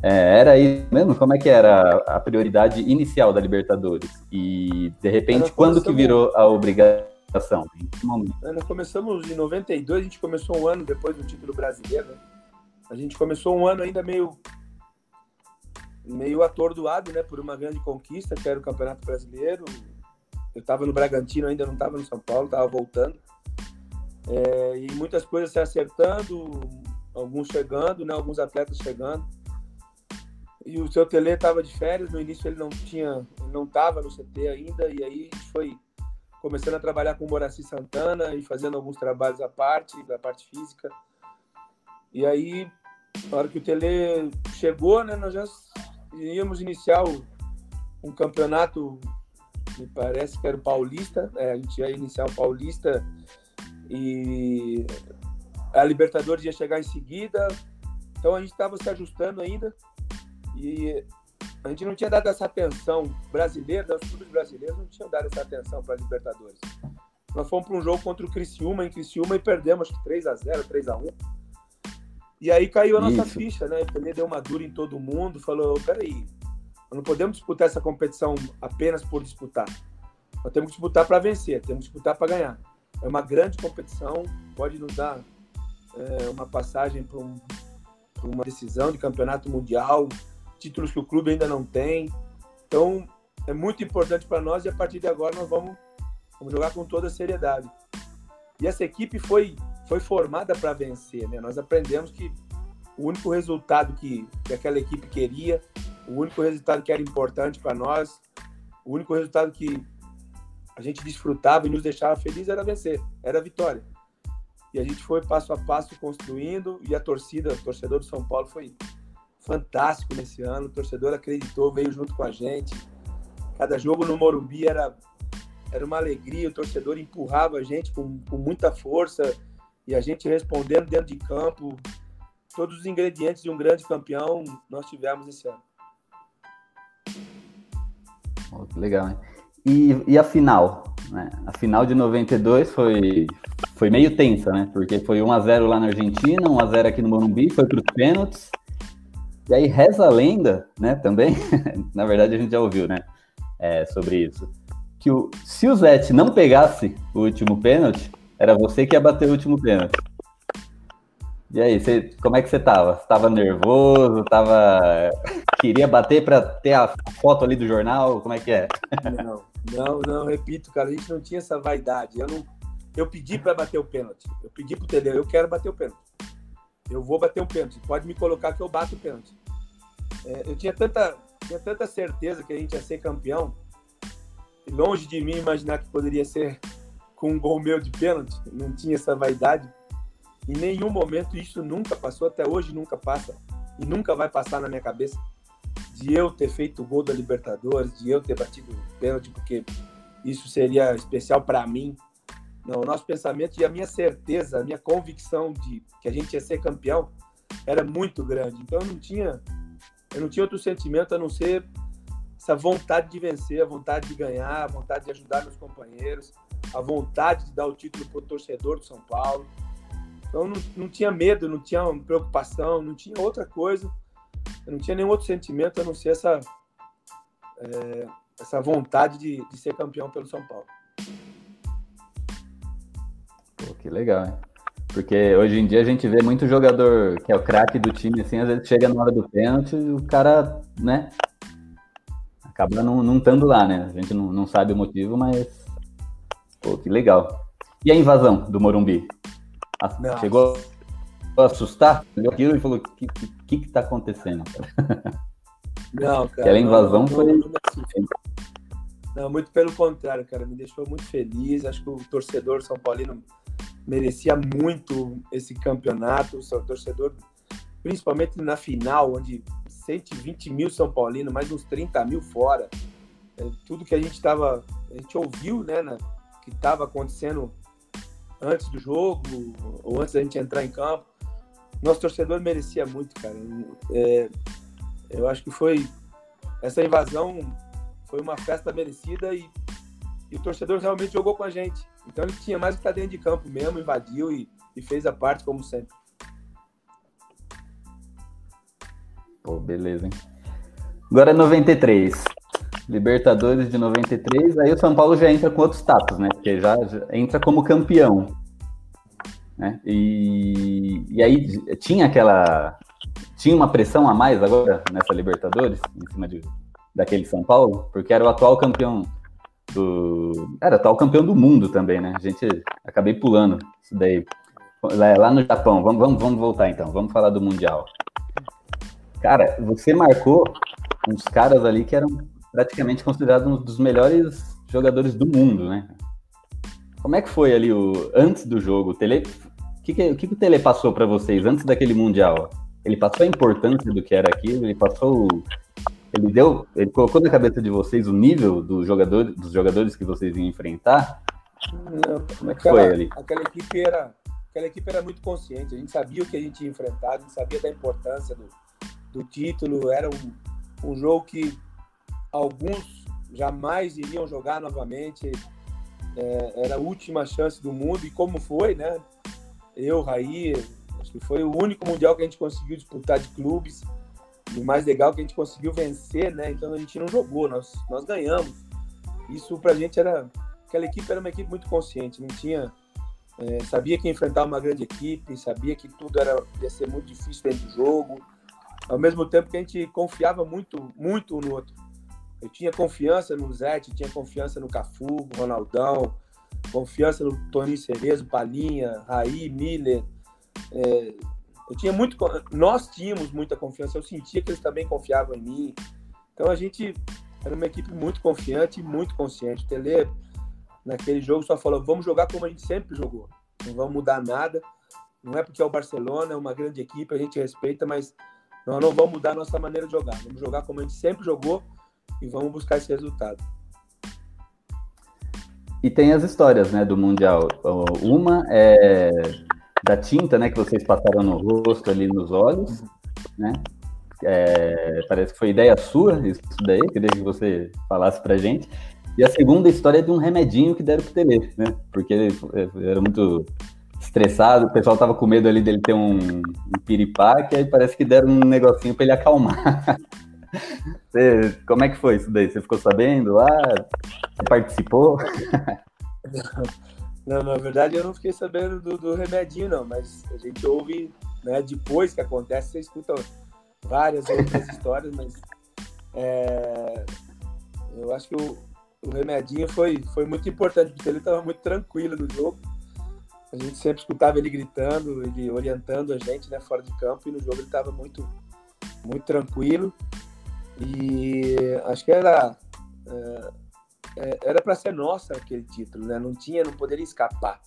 É, era isso mesmo? Como é que era a prioridade inicial da Libertadores? E, de repente, quando que virou a obrigação? Nós começamos em 92, a gente começou um ano depois do título brasileiro. Né? A gente começou um ano ainda meio meio atordoado, né, por uma grande conquista, que era o Campeonato Brasileiro. Eu estava no Bragantino, ainda não estava no São Paulo, estava voltando. É, e muitas coisas se acertando, alguns chegando, né? Alguns atletas chegando. E o seu Tele estava de férias, no início ele não tinha, não estava no CT ainda, e aí foi começando a trabalhar com o Moraci Santana e fazendo alguns trabalhos à parte, da parte física. E aí, na hora que o Tele chegou, né, nós já íamos iniciar um campeonato, me parece que era o Paulista, é, a gente ia iniciar o Paulista e a Libertadores ia chegar em seguida, então a gente estava se ajustando ainda e a gente não tinha dado essa atenção brasileira, os clubes brasileiros não tinham dado essa atenção para a Libertadores. Nós fomos para um jogo contra o Criciúma, em Criciúma, e perdemos acho que 3 a 0 3 a 1 E aí caiu a nossa Isso. ficha, né? O Pelé deu uma dura em todo mundo, falou: peraí, nós não podemos disputar essa competição apenas por disputar. Nós temos que disputar para vencer, temos que disputar para ganhar. É uma grande competição, pode nos dar é, uma passagem para um, uma decisão de campeonato mundial, títulos que o clube ainda não tem. Então, é muito importante para nós e a partir de agora nós vamos, vamos jogar com toda a seriedade. E essa equipe foi, foi formada para vencer, né? Nós aprendemos que o único resultado que, que aquela equipe queria, o único resultado que era importante para nós, o único resultado que a gente desfrutava e nos deixava felizes era vencer, era vitória. E a gente foi passo a passo construindo e a torcida, o torcedor do São Paulo foi fantástico nesse ano. O torcedor acreditou, veio junto com a gente. Cada jogo no Morumbi era, era uma alegria, o torcedor empurrava a gente com, com muita força e a gente respondendo dentro de campo. Todos os ingredientes de um grande campeão nós tivemos esse ano. Legal, hein? E, e a final? Né? A final de 92 foi, foi meio tensa, né? Porque foi 1x0 lá na Argentina, 1x0 aqui no Morumbi, foi para os pênaltis. E aí reza a lenda, né, também, na verdade a gente já ouviu, né, é, sobre isso, que o, se o Zete não pegasse o último pênalti, era você que ia bater o último pênalti. E aí, como é que você tava? Você tava nervoso? Tava... Queria bater para ter a foto ali do jornal? Como é que é? Não, não, não, repito, cara, a gente não tinha essa vaidade. Eu, não, eu pedi para bater o pênalti. Eu pedi pro Tedeu, eu quero bater o pênalti eu vou bater um pênalti. Pode me colocar que eu bato o pênalti. É, eu tinha tanta, tinha tanta certeza que a gente ia ser campeão, longe de mim imaginar que poderia ser com um gol meu de pênalti. Não tinha essa vaidade. Em nenhum momento isso nunca passou, até hoje nunca passa. E nunca vai passar na minha cabeça de eu ter feito o gol da Libertadores, de eu ter batido o pênalti, porque isso seria especial para mim. Não, o nosso pensamento e a minha certeza, a minha convicção de que a gente ia ser campeão era muito grande. Então eu não tinha, eu não tinha outro sentimento a não ser essa vontade de vencer, a vontade de ganhar, a vontade de ajudar meus companheiros, a vontade de dar o título para o torcedor do São Paulo. Então não, não tinha medo, não tinha preocupação, não tinha outra coisa, eu não tinha nenhum outro sentimento a não ser essa, é, essa vontade de, de ser campeão pelo São Paulo. Pô, que legal, hein? Porque hoje em dia a gente vê muito jogador que é o craque do time, assim, às vezes chega na hora do pênalti e o cara, né, acaba não, não estando lá, né? A gente não, não sabe o motivo, mas, pô, que legal. E a invasão do Morumbi? Não. Chegou a assustar? Olhou aquilo e falou, o que, que, que tá acontecendo? Não, cara. Aquela invasão não, foi... Não, não, muito pelo contrário, cara. Me deixou muito feliz. Acho que o torcedor São Paulino merecia muito esse campeonato, o seu torcedor, principalmente na final, onde 120 mil São Paulino, mais uns 30 mil fora. É, tudo que a gente estava, a gente ouviu, né, na, que estava acontecendo antes do jogo ou antes da gente entrar em campo. Nosso torcedor merecia muito, cara. É, eu acho que foi essa invasão foi uma festa merecida e, e o torcedor realmente jogou com a gente. Então ele tinha mais que estar dentro de campo mesmo, invadiu e, e fez a parte como sempre. Pô, beleza, hein? Agora é 93. Libertadores de 93, aí o São Paulo já entra com outro status, né? Porque já, já entra como campeão. Né? E, e aí tinha aquela. Tinha uma pressão a mais agora nessa Libertadores, em cima de, daquele São Paulo, porque era o atual campeão do. Era atual campeão do mundo também, né? A gente acabei pulando isso daí. Lá no Japão, vamos, vamos, vamos voltar então, vamos falar do Mundial. Cara, você marcou uns caras ali que eram praticamente considerados um dos melhores jogadores do mundo, né? Como é que foi ali o antes do jogo? O Tele, o que, que, o que, que o Tele passou para vocês antes daquele mundial? Ele passou a importância do que era aquilo? Ele passou, ele deu, ele colocou na cabeça de vocês o nível do jogador, dos jogadores que vocês iam enfrentar? Não, Como é que aquela, foi ali? Aquela equipe era, aquela equipe era muito consciente. A gente sabia o que a gente ia enfrentar, a gente sabia da importância do, do título. Era um, um jogo que alguns jamais iriam jogar novamente. É, era a última chance do mundo e como foi, né? Eu, Raí, acho que foi o único mundial que a gente conseguiu disputar de clubes. E o mais legal é que a gente conseguiu vencer, né? Então a gente não jogou, nós, nós ganhamos. Isso pra gente era. Aquela equipe era uma equipe muito consciente, não tinha. é, sabia que enfrentar uma grande equipe, sabia que tudo era, ia ser muito difícil dentro do jogo. Ao mesmo tempo que a gente confiava muito, muito um no outro. Eu tinha confiança no Zete, tinha confiança no Cafu, Ronaldão, confiança no Toninho Cerezo, Palinha, Raí, Miller. É, eu tinha muito, nós tínhamos muita confiança. Eu sentia que eles também confiavam em mim. Então a gente era uma equipe muito confiante e muito consciente. O Tele naquele jogo só falou: vamos jogar como a gente sempre jogou. Não vamos mudar nada. Não é porque é o Barcelona, é uma grande equipe, a gente respeita, mas nós não vamos mudar a nossa maneira de jogar. Vamos jogar como a gente sempre jogou e vamos buscar esse resultado. E tem as histórias, né, do Mundial. Uma é da tinta, né, que vocês passaram no rosto ali nos olhos, né? É, parece que foi ideia sua isso daí, queria que você falasse pra gente. E a segunda história é de um remedinho que deram pro Tele, né? Porque ele era muito estressado, o pessoal tava com medo ali dele ter um, um piripaque, aí parece que deram um negocinho pra ele acalmar. Você- como é que foi isso daí? Você ficou sabendo lá? Você participou? Não, na verdade eu não fiquei sabendo do, do remedinho, não, mas a gente ouve, né, depois que acontece, você escuta várias outras histórias, mas é, eu acho que o, o remedinho foi, foi muito importante, porque ele estava muito tranquilo no jogo. A gente sempre escutava ele gritando, ele orientando a gente, né, fora de campo, e no jogo ele estava muito, muito tranquilo. E acho que era. é, é, era para ser nossa aquele título, né? Não tinha, não poderia escapar.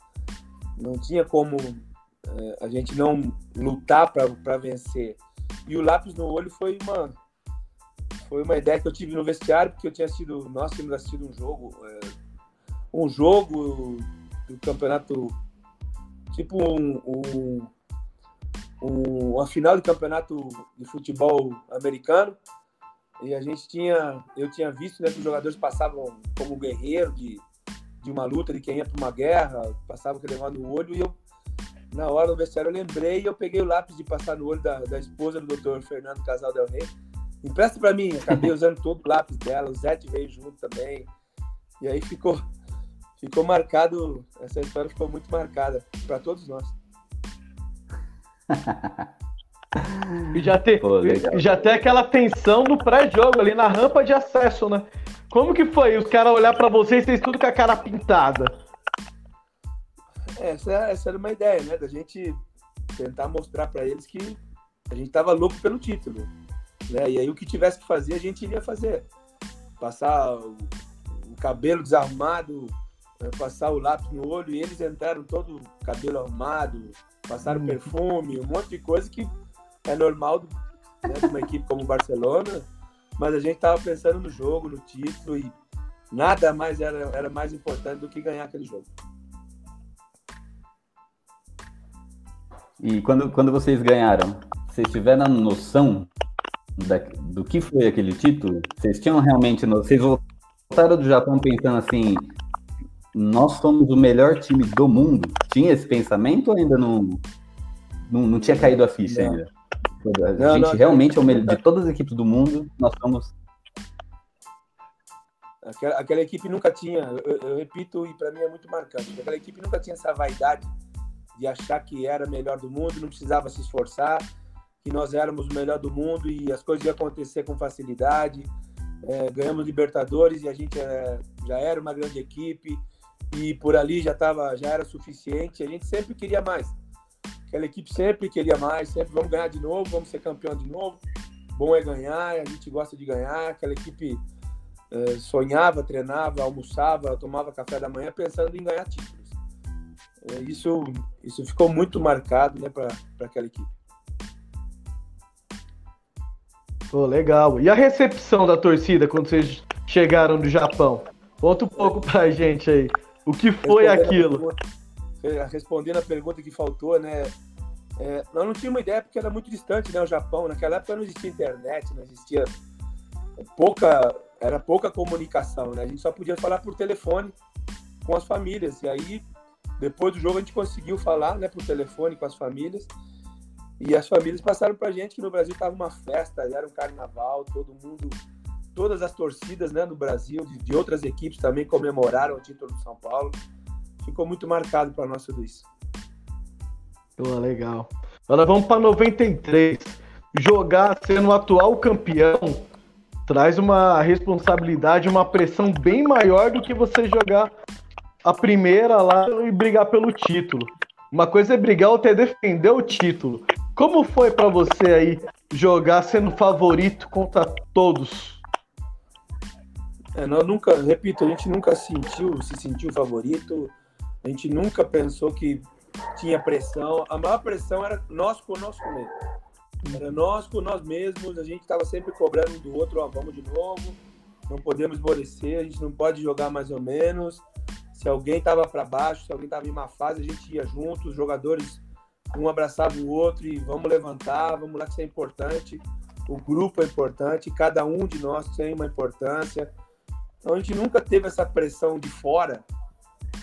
Não tinha como é, a gente não lutar para vencer. E o lápis no olho foi uma foi uma ideia que eu tive no vestiário porque eu tinha sido nós tínhamos assistido um jogo um jogo do campeonato tipo um, um, um- uma final do campeonato de futebol americano e a gente tinha, eu tinha visto né, que os jogadores passavam como guerreiro de, de uma luta, de quem ia para uma guerra, passavam que levando o olho, e eu, na hora do vestiário, eu lembrei e eu peguei o lápis de passar no olho da, da esposa do Dr. Fernando Casal Del Rey. Empresta para mim, acabei usando todo o lápis dela, o Zete veio junto também. E aí ficou, ficou marcado, essa história ficou muito marcada para todos nós. E já tem, Pô, e já tem aquela tensão no pré-jogo ali na rampa de acesso, né? Como que foi os caras olhar pra vocês, vocês tudo com a cara pintada? Essa, essa era uma ideia, né? Da gente tentar mostrar para eles que a gente tava louco pelo título. Né? E aí o que tivesse que fazer, a gente iria fazer. Passar o, o cabelo desarrumado, eh, passar o lápis no olho, e eles entraram todo cabelo arrumado, passaram perfume, um monte de coisa que é normal né, de uma equipe como o Barcelona, mas a gente tava pensando no jogo, no título, e nada mais era, era mais importante do que ganhar aquele jogo. E quando, quando vocês ganharam, vocês tiveram noção da- do que foi aquele título? Vocês tinham realmente. no- Vocês voltaram do Japão pensando assim: nós somos o melhor time do mundo? Tinha esse pensamento ou ainda não, não, não tinha caído a ficha Não. ainda? A Não, gente não, realmente é o melhor. De todas as equipes do mundo, nós somos. Aquela, aquela equipe nunca tinha, eu, eu- eu repito, e para mim é muito marcante, aquela equipe nunca tinha essa vaidade de achar que era melhor do mundo, não precisava se esforçar, que nós éramos o melhor do mundo e as coisas iam acontecer com facilidade. é, ganhamos Libertadores e a gente é, já era uma grande equipe e por ali já tava, já era suficiente. A gente sempre queria mais. Aquela equipe sempre queria mais, sempre vamos ganhar de novo, vamos ser campeão de novo. Bom é ganhar, a gente gosta de ganhar. Aquela equipe é, sonhava, treinava, almoçava, tomava café da manhã pensando em ganhar títulos. É, isso, isso ficou muito marcado né, para aquela equipe. Pô, legal. E a recepção da torcida quando vocês chegaram do Japão? Conta um pouco pra gente aí. O que foi aquilo? Pergunta, respondendo a pergunta que faltou, né? É, nós não tínhamos ideia porque era muito distante, né? O Japão. Naquela época não existia internet, não existia pouca, era pouca comunicação, né? A gente só podia falar por telefone com as famílias. E aí, depois do jogo, a gente conseguiu falar, né, por telefone com as famílias. E as famílias passaram para a gente que no Brasil estava uma festa, era um carnaval, todo mundo, todas as torcidas né, no Brasil, de, de outras equipes também comemoraram o título do São Paulo. Ficou muito marcado para nós tudo isso. Oh, legal. Agora vamos para 93. Jogar sendo o atual campeão traz uma responsabilidade, uma pressão bem maior do que você jogar a primeira lá e brigar pelo título. Uma coisa é brigar, outra é defender o título. Como foi para você aí jogar sendo favorito contra todos? É, nós nunca, repito, a gente nunca sentiu, se sentiu favorito. A gente nunca pensou que tinha pressão. A maior pressão era nós conosco mesmo. Era nós com nós mesmos. A gente estava sempre cobrando do outro, ó, vamos de novo. Não podemos esmorecer, a gente não pode jogar mais ou menos. Se alguém estava para baixo, se alguém estava em uma fase, a gente ia junto, os jogadores um abraçava o outro e vamos levantar, vamos lá que isso é importante. O grupo é importante, cada um de nós tem uma importância. Então a gente nunca teve essa pressão de fora,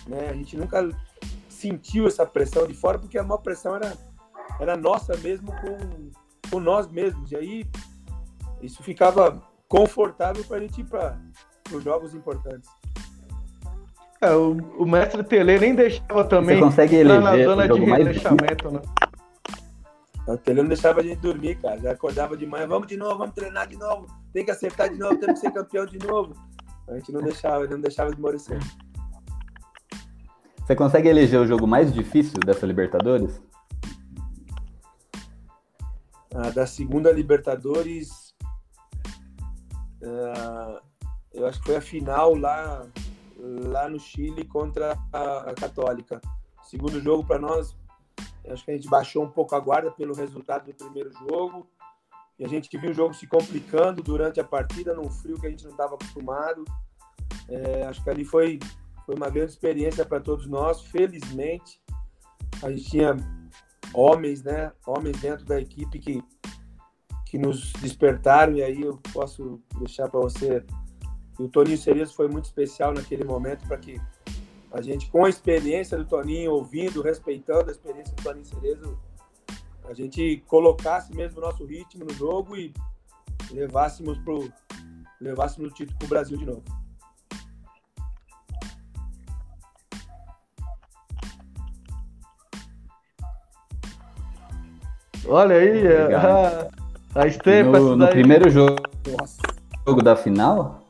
né? A gente nunca sentiu essa pressão de fora porque a maior pressão era era nossa mesmo com, com nós mesmos. E aí isso ficava confortável para a gente ir para os jogos importantes. É, o, o mestre Tele nem deixava também. Você consegue eleger na zona de rebaixamento, né? O Tele não deixava a gente dormir, cara. Já acordava de manhã, vamos de novo, vamos treinar de novo, tem que acertar de novo, temos que ser campeão de novo. A gente não deixava, ele não deixava de esmorecer. Você consegue eleger o jogo mais difícil dessa Libertadores? Ah, da segunda Libertadores, ah, eu acho que foi a final lá lá no Chile contra a, a Católica. Segundo jogo para nós, acho que a gente baixou um pouco a guarda pelo resultado do primeiro jogo. E a gente viu o jogo se complicando durante a partida, num frio que a gente não estava acostumado. É, acho que ali foi, foi uma grande experiência para todos nós. Felizmente, a gente tinha homens, né? Homens dentro da equipe que, que nos despertaram. E aí eu posso deixar para você o Toninho Cerezo foi muito especial naquele momento para que a gente, com a experiência do Toninho, ouvindo, respeitando a experiência do Toninho Cerezo, a gente colocasse mesmo o nosso ritmo no jogo e levássemos pro levássemos o título para o Brasil de novo. Olha aí, a, a estampa. No, no primeiro jogo, jogo da final,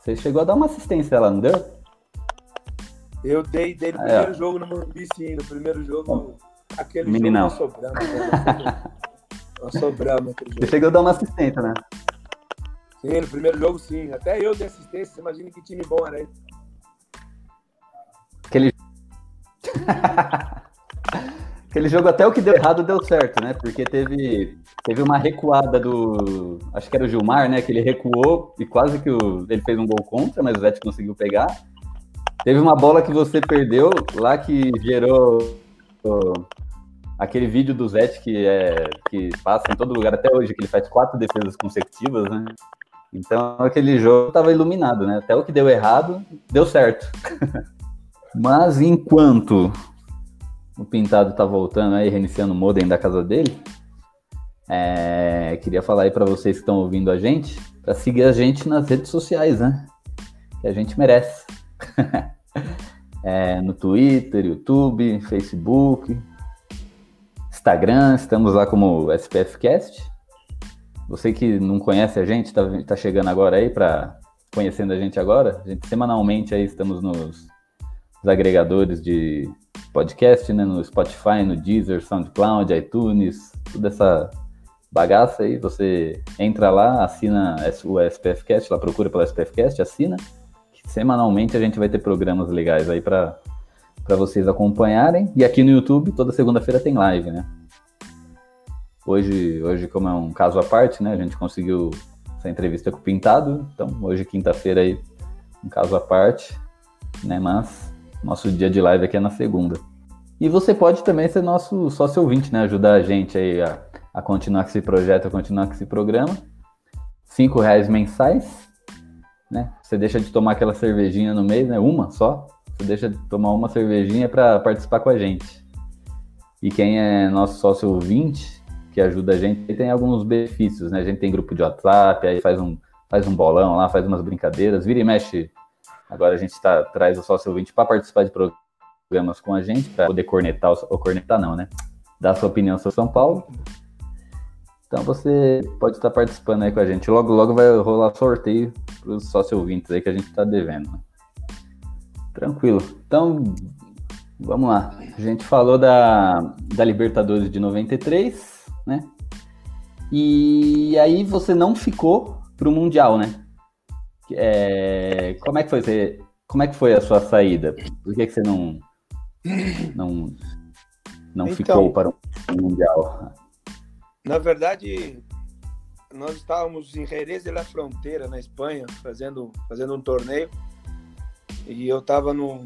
você chegou a dar uma assistência lá, não deu? Eu dei, dei no primeiro jogo no Morumbi, sim. No primeiro jogo, aquele Meninão. jogo nós sobramos. Né? nós sobramos aquele jogo. Você chegou a dar uma assistência, né? Sim, no primeiro jogo, sim. Até eu dei assistência. Você imagina que time bom era esse. Aquele... Aquele jogo até o que deu errado deu certo, né? Porque teve, teve uma recuada do. Acho que era o Gilmar, né? Que ele recuou e quase que o, ele fez um gol contra, mas o Zete conseguiu pegar. Teve uma bola que você perdeu lá que gerou aquele vídeo do Zete que, é, que passa em todo lugar até hoje, que ele faz quatro defesas consecutivas, né? Então aquele jogo estava iluminado, né? Até o que deu errado, deu certo. Mas enquanto o Pintado tá voltando aí, reiniciando o modem da casa dele. É, queria falar aí para vocês que estão ouvindo a gente, para seguir a gente nas redes sociais, né? Que a gente merece. é, no Twitter, YouTube, Facebook, Instagram, estamos lá como SPFcast. você que não conhece a gente, tá, tá chegando agora aí para conhecendo a gente agora, a gente semanalmente aí estamos nos, nos agregadores de podcast, né, no Spotify, no Deezer, SoundCloud, iTunes, toda essa bagaça aí, você entra lá, assina o SPFcast, lá procura pelo SPFcast, assina. Semanalmente a gente vai ter programas legais aí para vocês acompanharem. E aqui no YouTube, toda segunda-feira tem live, né? Hoje, hoje, como é um caso à parte, né? A gente conseguiu essa entrevista com o Pintado. Então, hoje, quinta-feira, aí, um caso à parte, né? Mas nosso dia de live aqui é na segunda. E você pode também ser nosso sócio ouvinte, né? Ajudar a gente aí a, a continuar com esse projeto, a continuar com esse programa. Cinco reais mensais, né? Você deixa de tomar aquela cervejinha no mês, né? Uma só. Você deixa de tomar uma cervejinha para participar com a gente. E quem é nosso sócio ouvinte, que ajuda a gente, tem alguns benefícios, né? A gente tem grupo de WhatsApp, aí faz um, faz um bolão lá, faz umas brincadeiras, vira e mexe. Agora a gente tá, traz o sócio ouvinte para participar de programas com a gente, para poder cornetar, ou cornetar não, né? Dar sua opinião sobre São Paulo. Então você pode estar participando aí com a gente. Logo, logo vai rolar sorteio para os sócio ouvintes aí que a gente está devendo. Né? Tranquilo. Então, vamos lá. A gente falou da, da Libertadores de 93, né? E aí você não ficou pro Mundial, né? É, como é que foi você, como é que foi a sua saída? Por que, que você não não não então, ficou para o Mundial? Na verdade, nós estávamos em Jerez de la Fronteira, na Espanha, fazendo fazendo um torneio. E eu estava no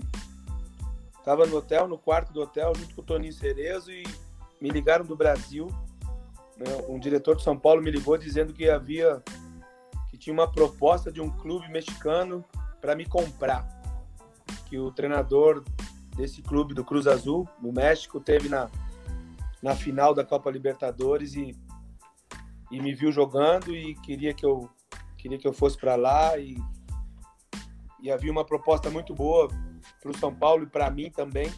tava no hotel, no quarto do hotel, junto com o Toninho Cerezo e me ligaram do Brasil. Né? Um diretor de São Paulo me ligou dizendo que havia tinha uma proposta de um clube mexicano para me comprar. Que o treinador desse clube do Cruz Azul, no México, teve na, na final da Copa Libertadores e, e me viu jogando e queria que eu queria que eu fosse para lá e e havia uma proposta muito boa para o São Paulo e para mim também.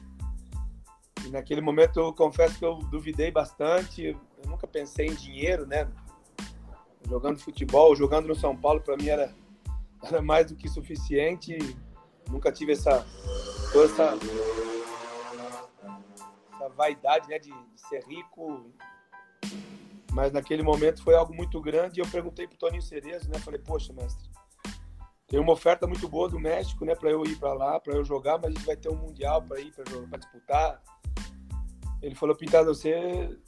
E naquele momento eu confesso que eu duvidei bastante. Eu nunca pensei em dinheiro, né? Jogando futebol, jogando no São Paulo, para mim era, era mais do que suficiente. Nunca tive essa toda essa, essa vaidade, né, de, de ser rico. Mas naquele momento foi algo muito grande. E eu perguntei para o Toninho Cerezo, né? Falei, poxa, mestre, tem uma oferta muito boa do México, né, para eu ir para lá, para eu jogar, mas a gente vai ter um mundial para ir para disputar. Ele falou, Pintado, você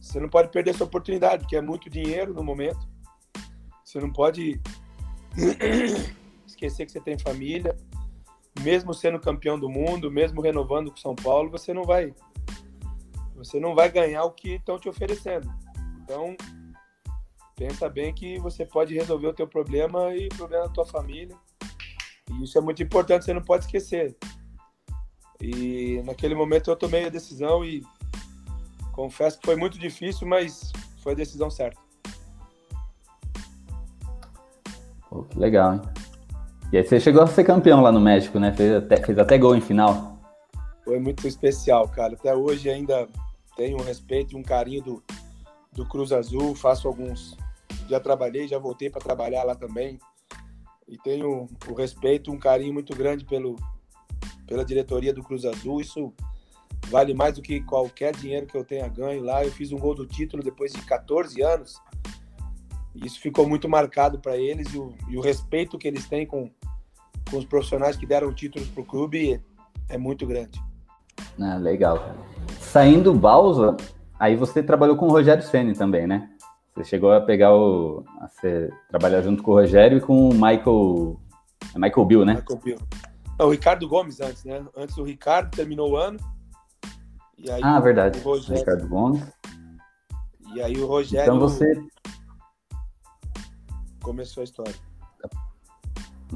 você não pode perder essa oportunidade, porque é muito dinheiro no momento. Você não pode esquecer que você tem família. Mesmo sendo campeão do mundo, mesmo renovando com São Paulo, você não vai você não vai ganhar o que estão te oferecendo. Então, pensa bem que você pode resolver o teu problema e o problema da tua família. E isso é muito importante, você não pode esquecer. E naquele momento eu tomei a decisão e confesso que foi muito difícil, mas foi a decisão certa. Pô, que legal, hein? E aí você chegou a ser campeão lá no México, né? Fez até, fez até gol em final. Foi muito especial, cara. Até hoje ainda tenho um respeito e um carinho do, do Cruz Azul. Faço alguns já trabalhei, já voltei para trabalhar lá também. E tenho o respeito, um carinho muito grande pelo, pela diretoria do Cruz Azul. Isso vale mais do que qualquer dinheiro que eu tenha ganho lá. Eu fiz um gol do título depois de 14 anos. Isso ficou muito marcado para eles e o, e o, respeito que eles têm com, com os profissionais que deram títulos para o clube é muito grande. Ah, legal. Saindo Balsa, aí você trabalhou com o Rogério Ceni também, né? Você chegou a pegar o. A ser, trabalhar junto com o Rogério e com o Michael. É Michael Bill, né? Michael Bill. Não, o Ricardo Gomes antes, né? Antes o Ricardo terminou o ano. E aí ah, verdade. O Rogério... Ricardo Gomes. E aí o Rogério. Então você. Começou a história.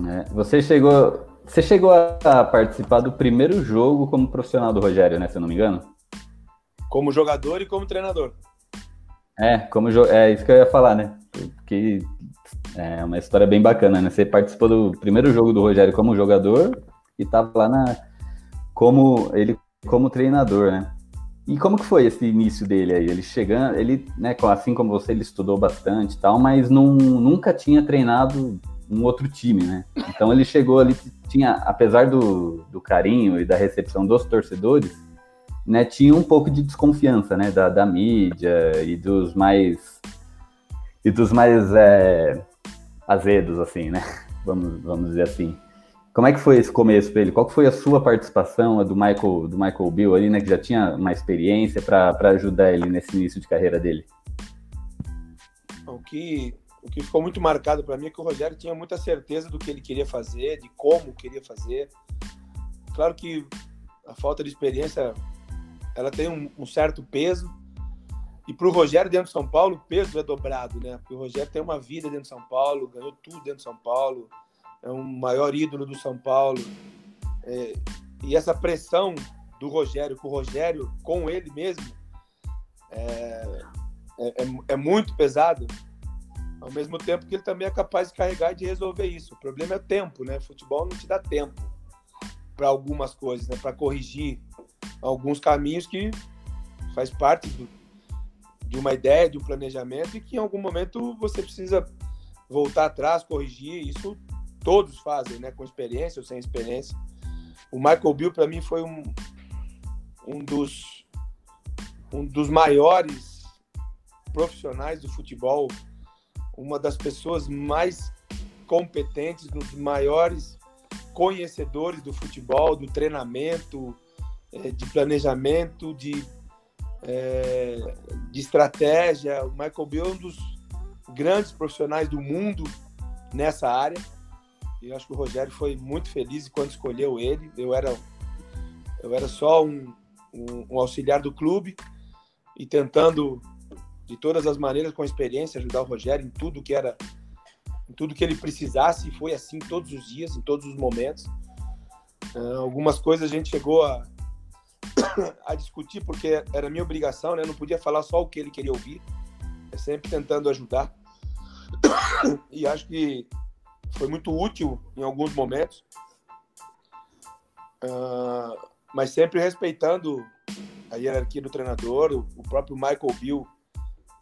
É, você chegou. Você chegou a participar do primeiro jogo como profissional do Rogério, né? Se eu não me engano? Como jogador e como treinador. É, como é isso que eu ia falar, né? Que é uma história bem bacana, né? Você participou do primeiro jogo do Rogério como jogador e tava lá na como ele como treinador, né? E como que foi esse início dele aí? Ele chegando, ele, né, assim como você, ele estudou bastante e tal, mas não, nunca tinha treinado um outro time, né? Então ele chegou ali, tinha, apesar do, do carinho e da recepção dos torcedores, né, tinha um pouco de desconfiança, né, da, da mídia e dos mais e dos mais é, azedos, assim, né? Vamos, vamos dizer assim. Como é que foi esse começo para ele? Qual foi a sua participação, a do Michael, do Michael Bill ali, né, que já tinha uma experiência para ajudar ele nesse início de carreira dele? O que, o que ficou muito marcado para mim é que o Rogério tinha muita certeza do que ele queria fazer, de como queria fazer. Claro que a falta de experiência ela tem um, um certo peso, e para o Rogério dentro de São Paulo, o peso é dobrado, né? Porque o Rogério tem uma vida dentro de São Paulo, ganhou tudo dentro de São Paulo, é um maior ídolo do São Paulo. É, e essa pressão do Rogério com o Rogério, com ele mesmo, é, é, é, é muito pesado. Ao mesmo tempo que ele também é capaz de carregar e de resolver isso. O problema é o tempo, né? Futebol não te dá tempo para algumas coisas, né? Para corrigir alguns caminhos que faz parte do, de uma ideia, de um planejamento e que em algum momento você precisa voltar atrás, corrigir. Isso todos fazem, né? Com experiência ou sem experiência. O Michael Bill, para mim, foi um, um, dos, um dos maiores profissionais do futebol, uma das pessoas mais competentes, dos maiores conhecedores do futebol, do treinamento, eh, de planejamento, de, é, de estratégia. O Michael Bill é um dos grandes profissionais do mundo nessa área. E acho que o Rogério foi muito feliz quando escolheu ele. Eu era, eu era só um, um, um auxiliar do clube e tentando de todas as maneiras com experiência ajudar o Rogério em tudo que era em tudo que ele precisasse e foi assim todos os dias em todos os momentos. Uh, algumas coisas a gente chegou a, a discutir porque era minha obrigação né? Eu não podia falar só o que ele queria ouvir. É sempre tentando ajudar. E acho que foi muito útil em alguns momentos, uh, mas sempre respeitando a hierarquia do treinador. O, o, próprio Michael Bill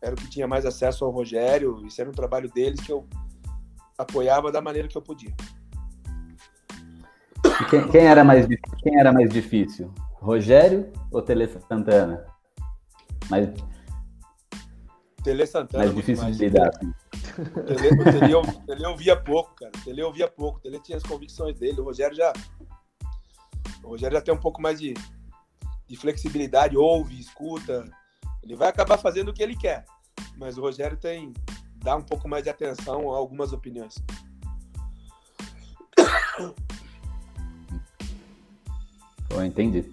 era o que tinha mais acesso ao Rogério, isso era um trabalho deles que eu apoiava da maneira que eu podia. Quem, quem, era mais, quem era mais difícil? Rogério ou Tele Santana? Mais, Tele Santana. Mais difícil mais de lidar. O Tele, o, Tele, o Tele ouvia pouco, cara. O Tele ouvia pouco. O Tele tinha as convicções dele. O Rogério já. O Rogério já tem um pouco mais de, de flexibilidade, ouve, escuta. Ele vai acabar fazendo o que ele quer. Mas o Rogério tem. dá um pouco mais de atenção a algumas opiniões. Eu entendi.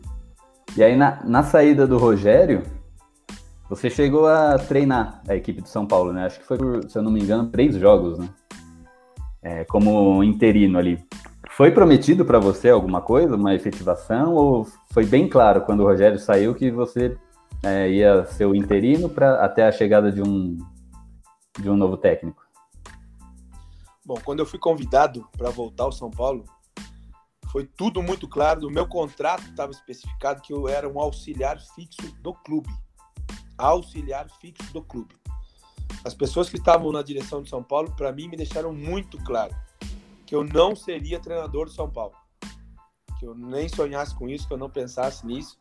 E aí, na, na saída do Rogério, você chegou a treinar a equipe do São Paulo, né? Acho que foi, por, se eu não me engano, três jogos, né? É, como interino ali. Foi prometido para você alguma coisa, uma efetivação, ou foi bem claro quando o Rogério saiu que você é, ia ser o interino para até a chegada de um, de um novo técnico? Bom, quando eu fui convidado para voltar ao São Paulo, foi tudo muito claro. No meu contrato estava especificado que eu era um auxiliar fixo do clube auxiliar fixo do clube. As pessoas que estavam na direção de São Paulo, para mim, me deixaram muito claro que eu não seria treinador do São Paulo. Que eu nem sonhasse com isso, que eu não pensasse nisso.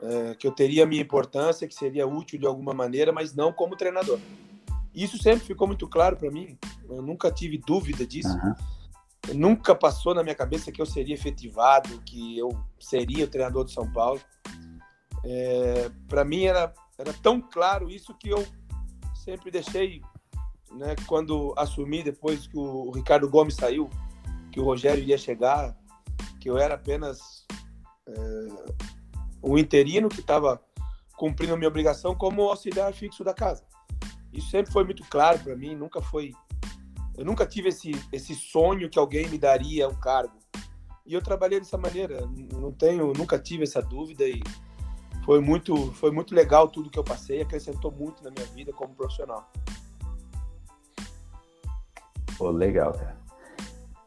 É, que eu teria minha importância, que seria útil de alguma maneira, mas não como treinador. Isso sempre ficou muito claro para mim. Eu nunca tive dúvida disso. Uhum. Nunca passou na minha cabeça que eu seria efetivado, que eu seria o treinador do São Paulo. É, para mim era era tão claro isso que eu sempre deixei, né, quando assumi depois que o Ricardo Gomes saiu, que o Rogério ia chegar, que eu era apenas é, um interino que estava cumprindo a minha obrigação como auxiliar fixo da casa. Isso sempre foi muito claro para mim, nunca foi eu nunca tive esse esse sonho que alguém me daria um cargo. E eu trabalhei dessa maneira, não tenho, nunca tive essa dúvida e foi muito, foi muito legal tudo que eu passei, acrescentou muito na minha vida como profissional. Pô, legal, cara.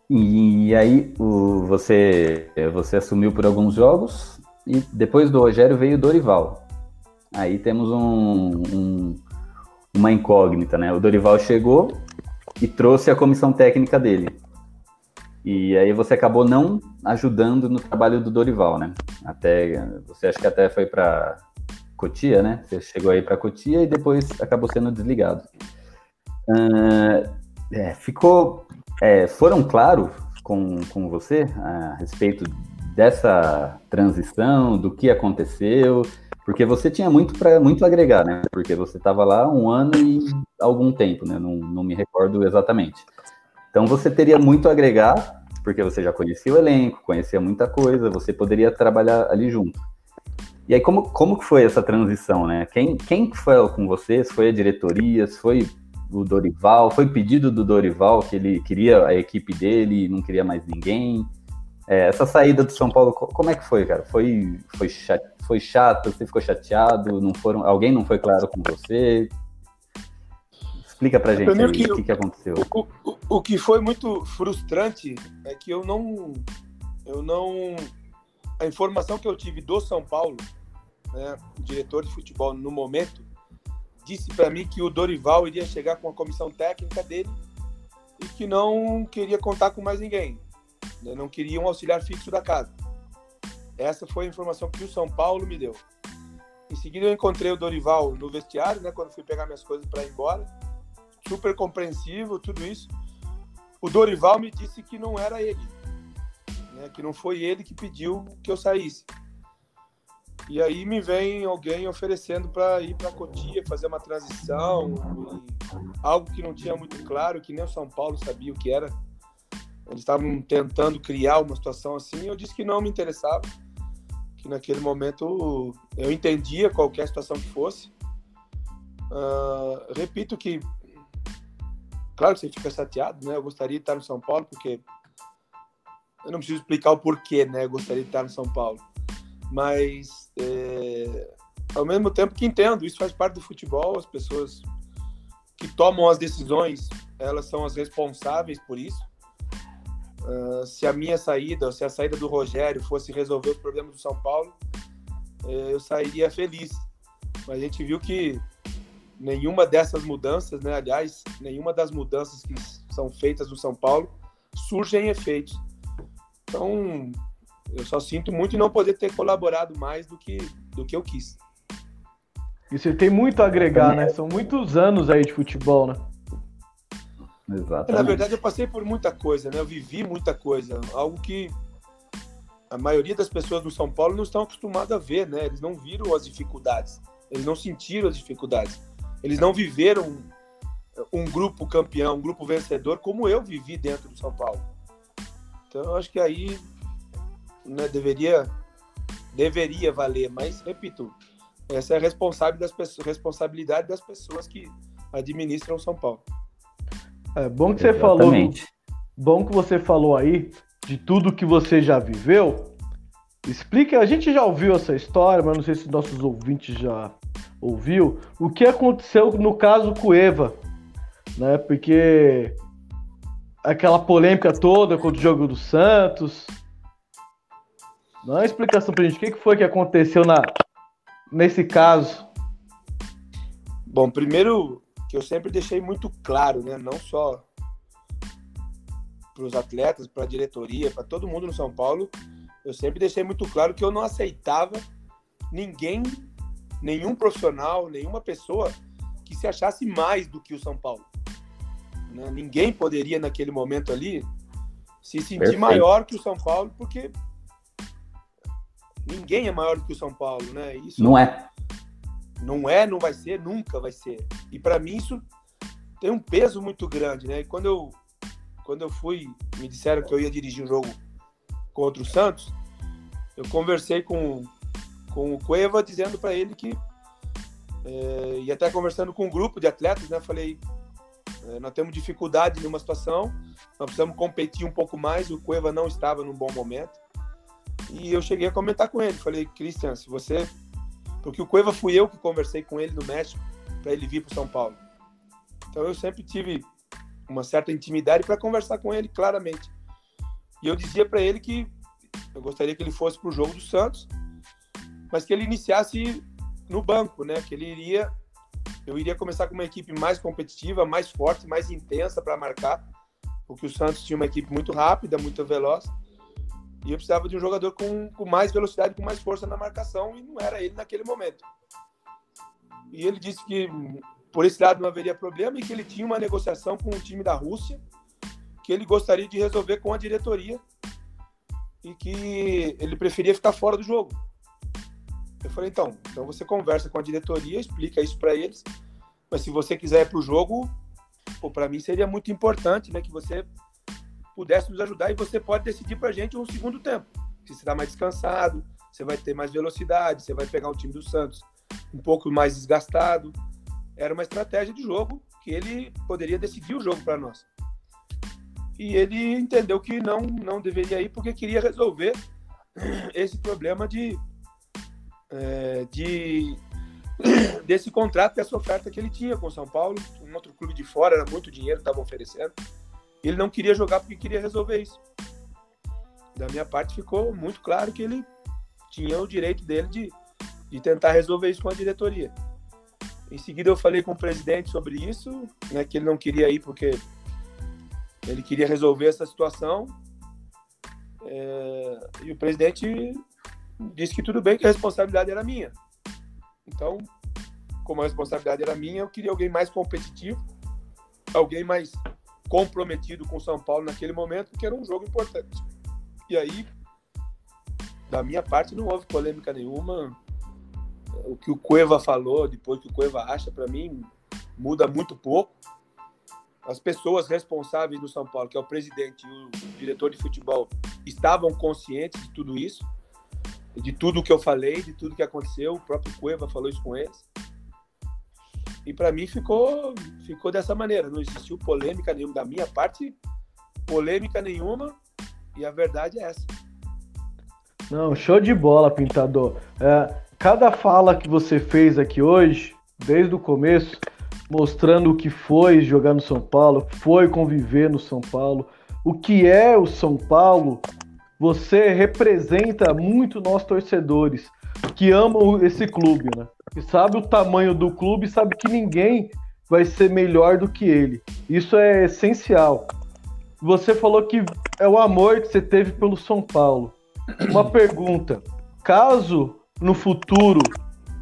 E, e aí o, você, você assumiu por alguns jogos e depois do Rogério veio o Dorival. aí temos um, um, uma incógnita, né? O Dorival chegou e trouxe a comissão técnica dele. E aí você acabou não ajudando no trabalho do Dorival, né? Até você acha que até foi para Cotia, né? Você chegou aí para Cotia e depois acabou sendo desligado. Uh, é, ficou, é, foram claros com, com você a respeito dessa transição, do que aconteceu, porque você tinha muito para muito agregar, né? Porque você estava lá um ano e algum tempo, né? Não, não me recordo exatamente. Então você teria muito a agregar, porque você já conhecia o elenco, conhecia muita coisa, você poderia trabalhar ali junto. E aí, como, como foi essa transição, né? Quem, quem foi com vocês? Foi a diretoria? Foi o Dorival? Foi pedido do Dorival que ele queria a equipe dele não queria mais ninguém? É, essa saída do São Paulo, como é que foi, cara? Foi, foi, chato, foi chato? Você ficou chateado? Não foram, alguém não foi claro com você? Explica pra gente aí, que, o que, que aconteceu. O, o, o que foi muito frustrante é que eu não, eu não, a informação que eu tive do São Paulo, né, o diretor de futebol no momento, disse para mim que o Dorival iria chegar com a comissão técnica dele e que não queria contar com mais ninguém. Eu não queria um auxiliar fixo da casa. Essa foi a informação que o São Paulo me deu. Em seguida, eu encontrei o Dorival no vestiário, né, quando fui pegar minhas coisas para ir embora. Super compreensivo, tudo isso. O Dorival me disse que não era ele, né, que não foi ele que pediu que eu saísse. E aí me vem alguém oferecendo para ir para Cotia, fazer uma transição, algo que não tinha muito claro, que nem o São Paulo sabia o que era eles estavam tentando criar uma situação assim. Eu disse que não me interessava, que naquele momento eu entendia qualquer situação que fosse. Uh, repito que, claro que você fica chateado, né? Eu gostaria de estar no São Paulo, porque eu não preciso explicar o porquê, né? Eu gostaria de estar no São Paulo. Mas, é, ao mesmo tempo que entendo, isso faz parte do futebol, as pessoas que tomam as decisões, elas são as responsáveis por isso. Uh, se a minha saída, se a saída do Rogério fosse resolver os problemas do São Paulo, uh, eu sairia feliz. Mas a gente viu que nenhuma dessas mudanças, né, aliás, nenhuma das mudanças que são feitas no São Paulo surgem efeitos. Então, eu só sinto muito em não poder ter colaborado mais do que, do que eu quis. E você tem muito a agregar, né? São muitos anos aí de futebol, né? Exatamente. Na verdade, eu passei por muita coisa, né? Eu vivi muita coisa, algo que a maioria das pessoas no São Paulo não estão acostumadas a ver, né? Eles não viram as dificuldades, eles não sentiram as dificuldades, eles não viveram um grupo campeão, um grupo vencedor como eu vivi dentro do São Paulo. Então, eu acho que aí né, deveria deveria valer, mas repito, essa é a responsabilidade das pessoas, responsabilidade das pessoas que administram o São Paulo. É bom que você Exatamente. falou. Bom que você falou aí de tudo que você já viveu. Explica, a gente já ouviu essa história, mas não sei se nossos ouvintes já ouviu. O que aconteceu no caso com Eva, né? Porque aquela polêmica toda com o jogo do Santos. Dá uma explicação pra gente. O que foi que aconteceu na, nesse caso? Bom, primeiro que eu sempre deixei muito claro, né? Não só para os atletas, para a diretoria, para todo mundo no São Paulo, eu sempre deixei muito claro que eu não aceitava ninguém, nenhum profissional, nenhuma pessoa que se achasse mais do que o São Paulo. Né? Ninguém poderia naquele momento ali se sentir Perfeito. maior que o São Paulo, porque ninguém é maior do que o São Paulo, né? Isso não é. Não é, não vai ser, nunca vai ser. E para mim isso tem um peso muito grande, né? E quando eu quando eu fui, me disseram que eu ia dirigir o jogo contra o Santos, eu conversei com, com o Cueva dizendo para ele que é, e até conversando com um grupo de atletas, né? Falei, é, nós temos dificuldade numa situação, nós precisamos competir um pouco mais. O Cueva não estava num bom momento. E eu cheguei a comentar com ele. Falei, Christian, se você porque o Cueva fui eu que conversei com ele no México para ele vir para São Paulo. Então eu sempre tive uma certa intimidade para conversar com ele claramente. E eu dizia para ele que eu gostaria que ele fosse para o jogo do Santos, mas que ele iniciasse no banco, né? Que ele iria, eu iria começar com uma equipe mais competitiva, mais forte, mais intensa para marcar, porque o Santos tinha uma equipe muito rápida, muito veloz, e eu precisava de um jogador com, com mais velocidade, com mais força na marcação, e não era ele naquele momento. E ele disse que por esse lado não haveria problema e que ele tinha uma negociação com o time da Rússia que ele gostaria de resolver com a diretoria e que ele preferia ficar fora do jogo. Falei, então, então você conversa com a diretoria, explica isso para eles, mas se você quiser ir para o jogo, para mim seria muito importante né, que você pudesse nos ajudar e você pode decidir para a gente um segundo tempo. Se você está mais descansado, você vai ter mais velocidade, você vai pegar o time do Santos um pouco mais desgastado. Era uma estratégia de jogo que ele poderia decidir o jogo para nós e ele entendeu que não, não deveria ir porque queria resolver esse problema de, é, de desse contrato, dessa oferta que ele tinha com o São Paulo. Um outro clube de fora, era muito dinheiro que estava oferecendo. Ele não queria jogar porque queria resolver isso. Da minha parte, ficou muito claro que ele tinha o direito dele de, de tentar resolver isso com a diretoria. Em seguida, eu falei com o presidente sobre isso, né, que ele não queria ir porque ele queria resolver essa situação é, e o presidente disse que tudo bem, que a responsabilidade era minha. Então, como a responsabilidade era minha, eu queria alguém mais competitivo, alguém mais comprometido com São Paulo naquele momento, porque era um jogo importante. E aí, da minha parte, não houve polêmica nenhuma. O que o Cueva falou, depois que o Cueva acha, para mim, muda muito pouco as pessoas responsáveis do São Paulo, que é o presidente e o diretor de futebol, estavam conscientes de tudo isso, de tudo que eu falei, de tudo que aconteceu. O próprio Cueva falou isso com eles. E para mim ficou, ficou dessa maneira. Não existiu polêmica nenhuma da minha parte, polêmica nenhuma. E a verdade é essa. Não, show de bola, Pintador. É, cada fala que você fez aqui hoje, desde o começo, mostrando o que foi jogar no São Paulo, foi conviver no São Paulo, o que é o São Paulo. Você representa muito nós torcedores que amam esse clube, né? Que sabe o tamanho do clube, sabe que ninguém vai ser melhor do que ele. Isso é essencial. Você falou que é o amor que você teve pelo São Paulo. Uma pergunta: caso no futuro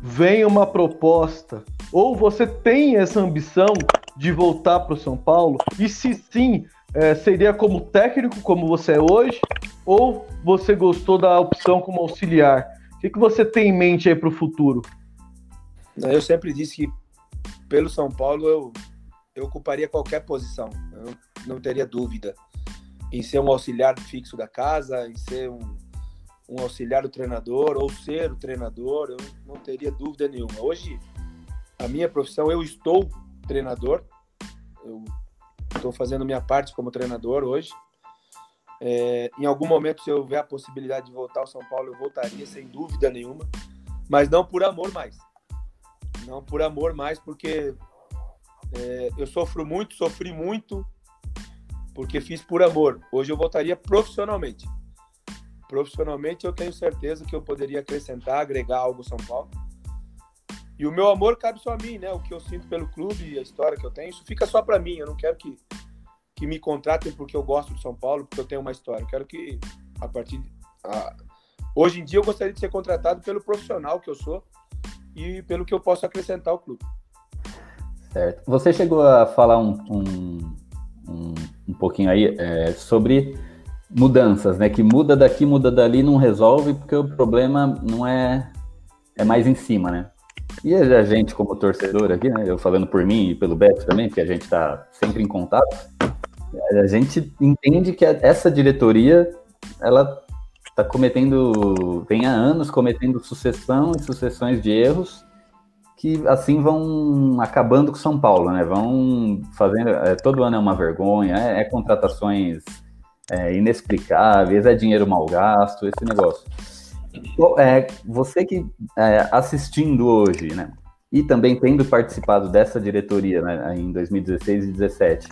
venha uma proposta ou você tem essa ambição de voltar para o São Paulo? E se sim, é, seria como técnico, como você é hoje? Ou você gostou da opção como auxiliar? O que, que você tem em mente aí para o futuro? Eu sempre disse que pelo São Paulo eu, eu ocuparia qualquer posição. Eu não teria dúvida em ser um auxiliar fixo da casa, em ser um, um auxiliar do treinador ou ser o treinador. Eu não teria dúvida nenhuma. Hoje a minha profissão, eu estou treinador, eu estou fazendo minha parte como treinador hoje. É, em algum momento, se eu houver a possibilidade de voltar ao São Paulo, eu voltaria sem dúvida nenhuma, mas não por amor mais. Não por amor mais, porque é, eu sofro muito, sofri muito, porque fiz por amor. Hoje eu voltaria profissionalmente. Profissionalmente, eu tenho certeza que eu poderia acrescentar, agregar algo ao São Paulo. E o meu amor cabe só a mim, né? O que eu sinto pelo clube e a história que eu tenho, isso fica só para mim. Eu não quero que, que me contratem porque eu gosto de São Paulo, porque eu tenho uma história. Eu quero que, a partir. De, a... Hoje em dia, eu gostaria de ser contratado pelo profissional que eu sou e pelo que eu posso acrescentar ao clube. Certo. Você chegou a falar um, um, um, um pouquinho aí é, sobre mudanças, né? Que muda daqui, muda dali, não resolve, porque o problema não é, é mais em cima, né? E a gente, como torcedor aqui, né, eu falando por mim e pelo Beto também, que a gente está sempre em contato, a gente entende que essa diretoria, ela está cometendo, vem há anos cometendo sucessão e sucessões de erros que assim vão acabando com São Paulo, né? Vão fazendo, é, todo ano é uma vergonha, é, é contratações é, inexplicáveis, é dinheiro mal gasto, esse negócio. É, você que é, assistindo hoje, né, e também tendo participado dessa diretoria né, em 2016 e 2017,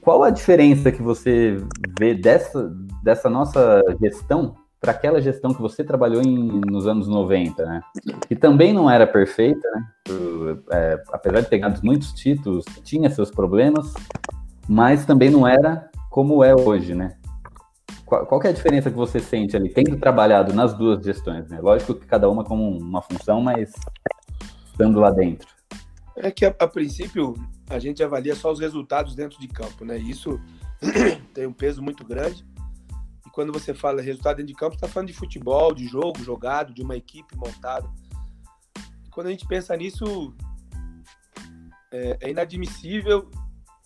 qual a diferença que você vê dessa, dessa nossa gestão para aquela gestão que você trabalhou em, nos anos 90, né? Que também não era perfeita, né? É, apesar de ter ganhado muitos títulos, tinha seus problemas, mas também não era como é hoje, né? Qual, qual é a diferença que você sente ali, tendo trabalhado nas duas gestões, né? Lógico que cada uma com uma função, mas estando lá dentro. É que a, a princípio a gente avalia só os resultados dentro de campo, né? Isso tem um peso muito grande. E quando você fala resultado dentro de campo, está falando de futebol, de jogo jogado, de uma equipe montada. Quando a gente pensa nisso, é, é inadmissível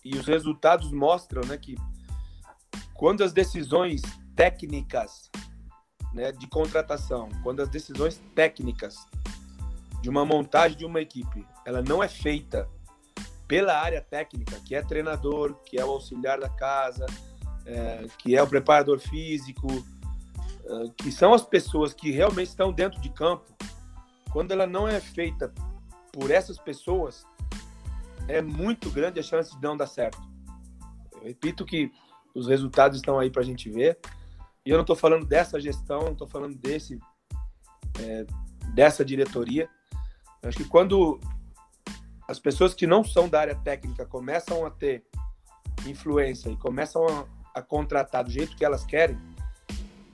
e os resultados mostram, né, que quando as decisões técnicas, né, de contratação, quando as decisões técnicas de uma montagem de uma equipe, ela não é feita pela área técnica, que é treinador, que é o auxiliar da casa, é, que é o preparador físico, é, que são as pessoas que realmente estão dentro de campo, quando ela não é feita por essas pessoas, é muito grande a chance de não dar certo. Eu repito que os resultados estão aí para a gente ver. E eu não estou falando dessa gestão, não estou falando desse é, dessa diretoria. Eu acho que quando as pessoas que não são da área técnica começam a ter influência e começam a, a contratar do jeito que elas querem,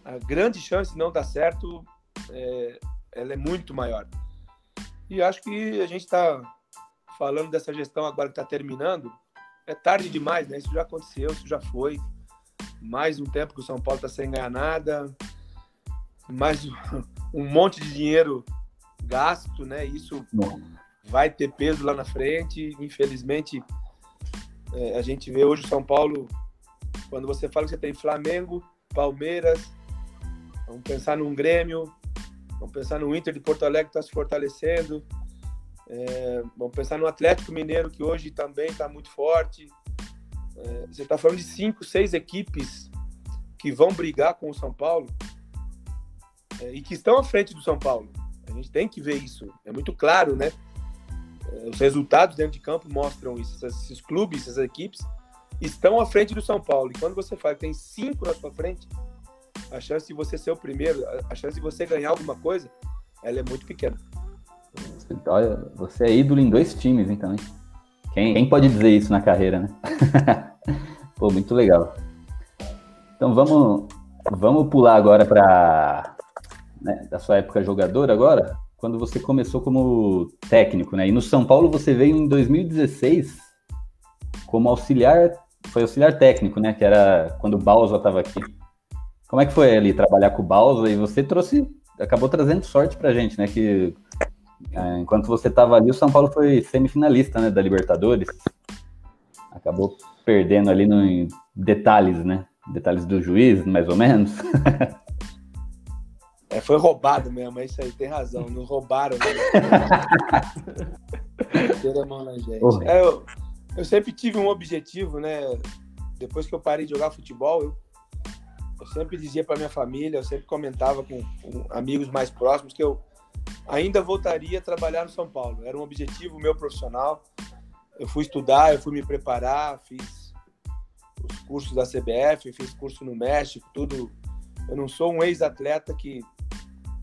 a grande chance de não dar certo é, ela é muito maior. E acho que a gente está falando dessa gestão agora que está terminando, é tarde demais, né? Isso já aconteceu, isso já foi. Mais um tempo que o São Paulo está sem ganhar nada, mais um monte de dinheiro gasto, né? Isso vai ter peso lá na frente. Infelizmente, é, a gente vê hoje o São Paulo, quando você fala que você tem Flamengo, Palmeiras, vamos pensar num Grêmio, vamos pensar no Inter de Porto Alegre que está se fortalecendo, é, vamos pensar no Atlético Mineiro que hoje também está muito forte. É, você está falando de cinco, seis equipes que vão brigar com o São Paulo é, e que estão à frente do São Paulo. A gente tem que ver isso. É muito claro, né? É, os resultados dentro de campo mostram isso. Esses clubes, essas equipes estão à frente do São Paulo. E quando você fala que tem cinco na sua frente, a chance de você ser o primeiro, a chance de você ganhar alguma coisa, ela é muito pequena. Olha, você é ídolo em dois times, então, hein? Quem, quem pode dizer isso na carreira, né? Pô, muito legal. Então vamos, vamos pular agora para né, da sua época jogador agora, quando você começou como técnico, né? E no São Paulo você veio em 2016 como auxiliar, foi auxiliar técnico, né? Que era quando o Balsa estava aqui. Como é que foi ali trabalhar com o Balsa? E você trouxe, acabou trazendo sorte pra gente, né? Que enquanto você estava ali, o São Paulo foi semifinalista, né? Da Libertadores. Acabou perdendo ali no, em detalhes, né? Detalhes do juiz, mais ou menos. É, foi roubado mesmo, é isso aí, tem razão. Não roubaram. Né? a mão na gente. É, eu, eu sempre tive um objetivo, né? Depois que eu parei de jogar futebol, eu, eu sempre dizia para minha família, eu sempre comentava com, com, amigos mais próximos que eu ainda voltaria a trabalhar no São Paulo. Era um objetivo meu profissional. Eu fui estudar, eu fui me preparar, fiz os cursos da CBF, fiz curso no México, tudo. Eu não sou um ex-atleta que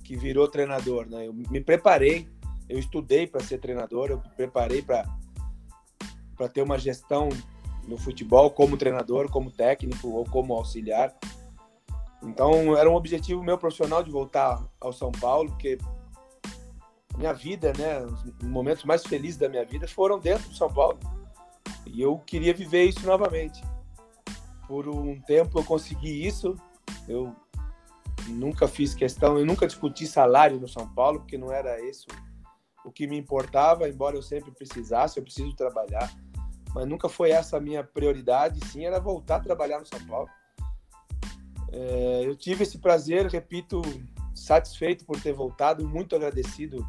que virou treinador, né? Eu me preparei, eu estudei para ser treinador, eu me preparei para ter uma gestão no futebol como treinador, como técnico ou como auxiliar. Então era um objetivo meu profissional de voltar ao São Paulo, porque minha vida, né, os momentos mais felizes da minha vida foram dentro do São Paulo. E eu queria viver isso novamente. Por um tempo eu consegui isso. Eu nunca fiz questão, eu nunca discuti salário no São Paulo, porque não era isso o que me importava, embora eu sempre precisasse, eu preciso trabalhar, mas nunca foi essa a minha prioridade, sim, era voltar a trabalhar no São Paulo. É, eu tive esse prazer, repito, satisfeito por ter voltado, muito agradecido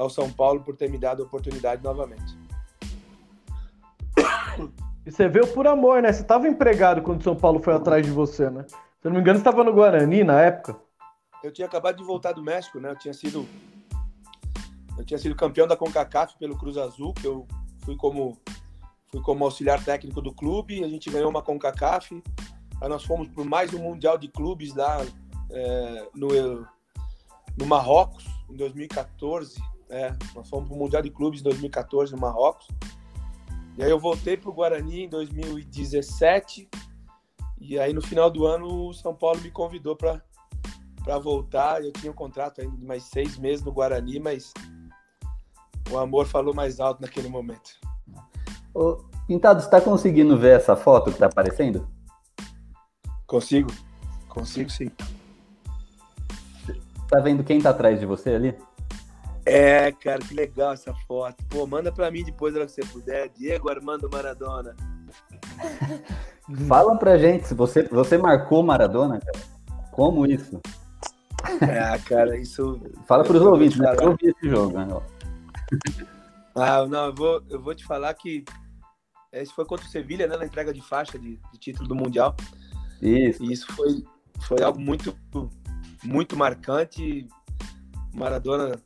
ao São Paulo por ter me dado a oportunidade novamente. E você veio por amor, né? Você estava empregado quando o São Paulo foi atrás de você, né? Se eu não me engano, você estava no Guarani na época. Eu tinha acabado de voltar do México, né? Eu tinha sido eu tinha sido campeão da CONCACAF pelo Cruz Azul, que eu fui como fui como auxiliar técnico do clube, a gente ganhou uma CONCACAF. Aí nós fomos por mais um mundial de clubes lá é, no, no Marrocos, em 2014. É, nós fomos para o Mundial de Clubes em 2014 no Marrocos. E aí eu voltei para o Guarani em 2017. E aí no final do ano o São Paulo me convidou para para voltar. Eu tinha um contrato ainda de mais seis meses no Guarani, mas o amor falou mais alto naquele momento. Ô, Pintado, você está conseguindo ver essa foto que está aparecendo? Consigo, consigo sim. Tá vendo quem tá atrás de você ali? É, cara, que legal essa foto. Pô, manda pra mim depois, na que você puder. Diego Armando Maradona. Fala pra gente, se você, você marcou Maradona, cara. Como isso? É, cara, isso. Fala pros ouvintes, né? Eu vi esse jogo, né? Ah, não, eu vou, eu vou te falar que esse foi contra o Sevilha, né? Na entrega de faixa de, de título do Mundial. Isso. E isso foi, foi algo muito, muito marcante. Maradona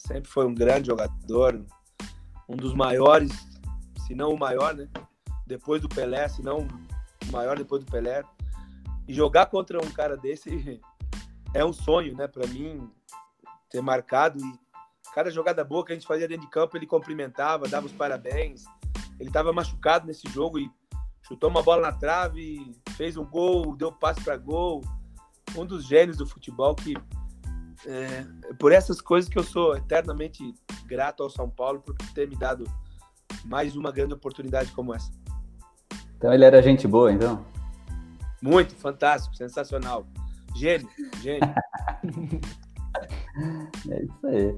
sempre foi um grande jogador, um dos maiores, se não o maior, né? Depois do Pelé, se não o maior depois do Pelé. E jogar contra um cara desse é um sonho, né? Para mim, ter marcado. E cada jogada boa que a gente fazia dentro de campo, ele cumprimentava, dava os parabéns. Ele estava machucado nesse jogo e chutou uma bola na trave, fez um gol, deu passe para gol. Um dos gênios do futebol que é, por essas coisas que eu sou eternamente grato ao São Paulo por ter me dado mais uma grande oportunidade como essa. Então ele era gente boa, então? Muito, fantástico, sensacional. Gênio, gênio. é isso aí.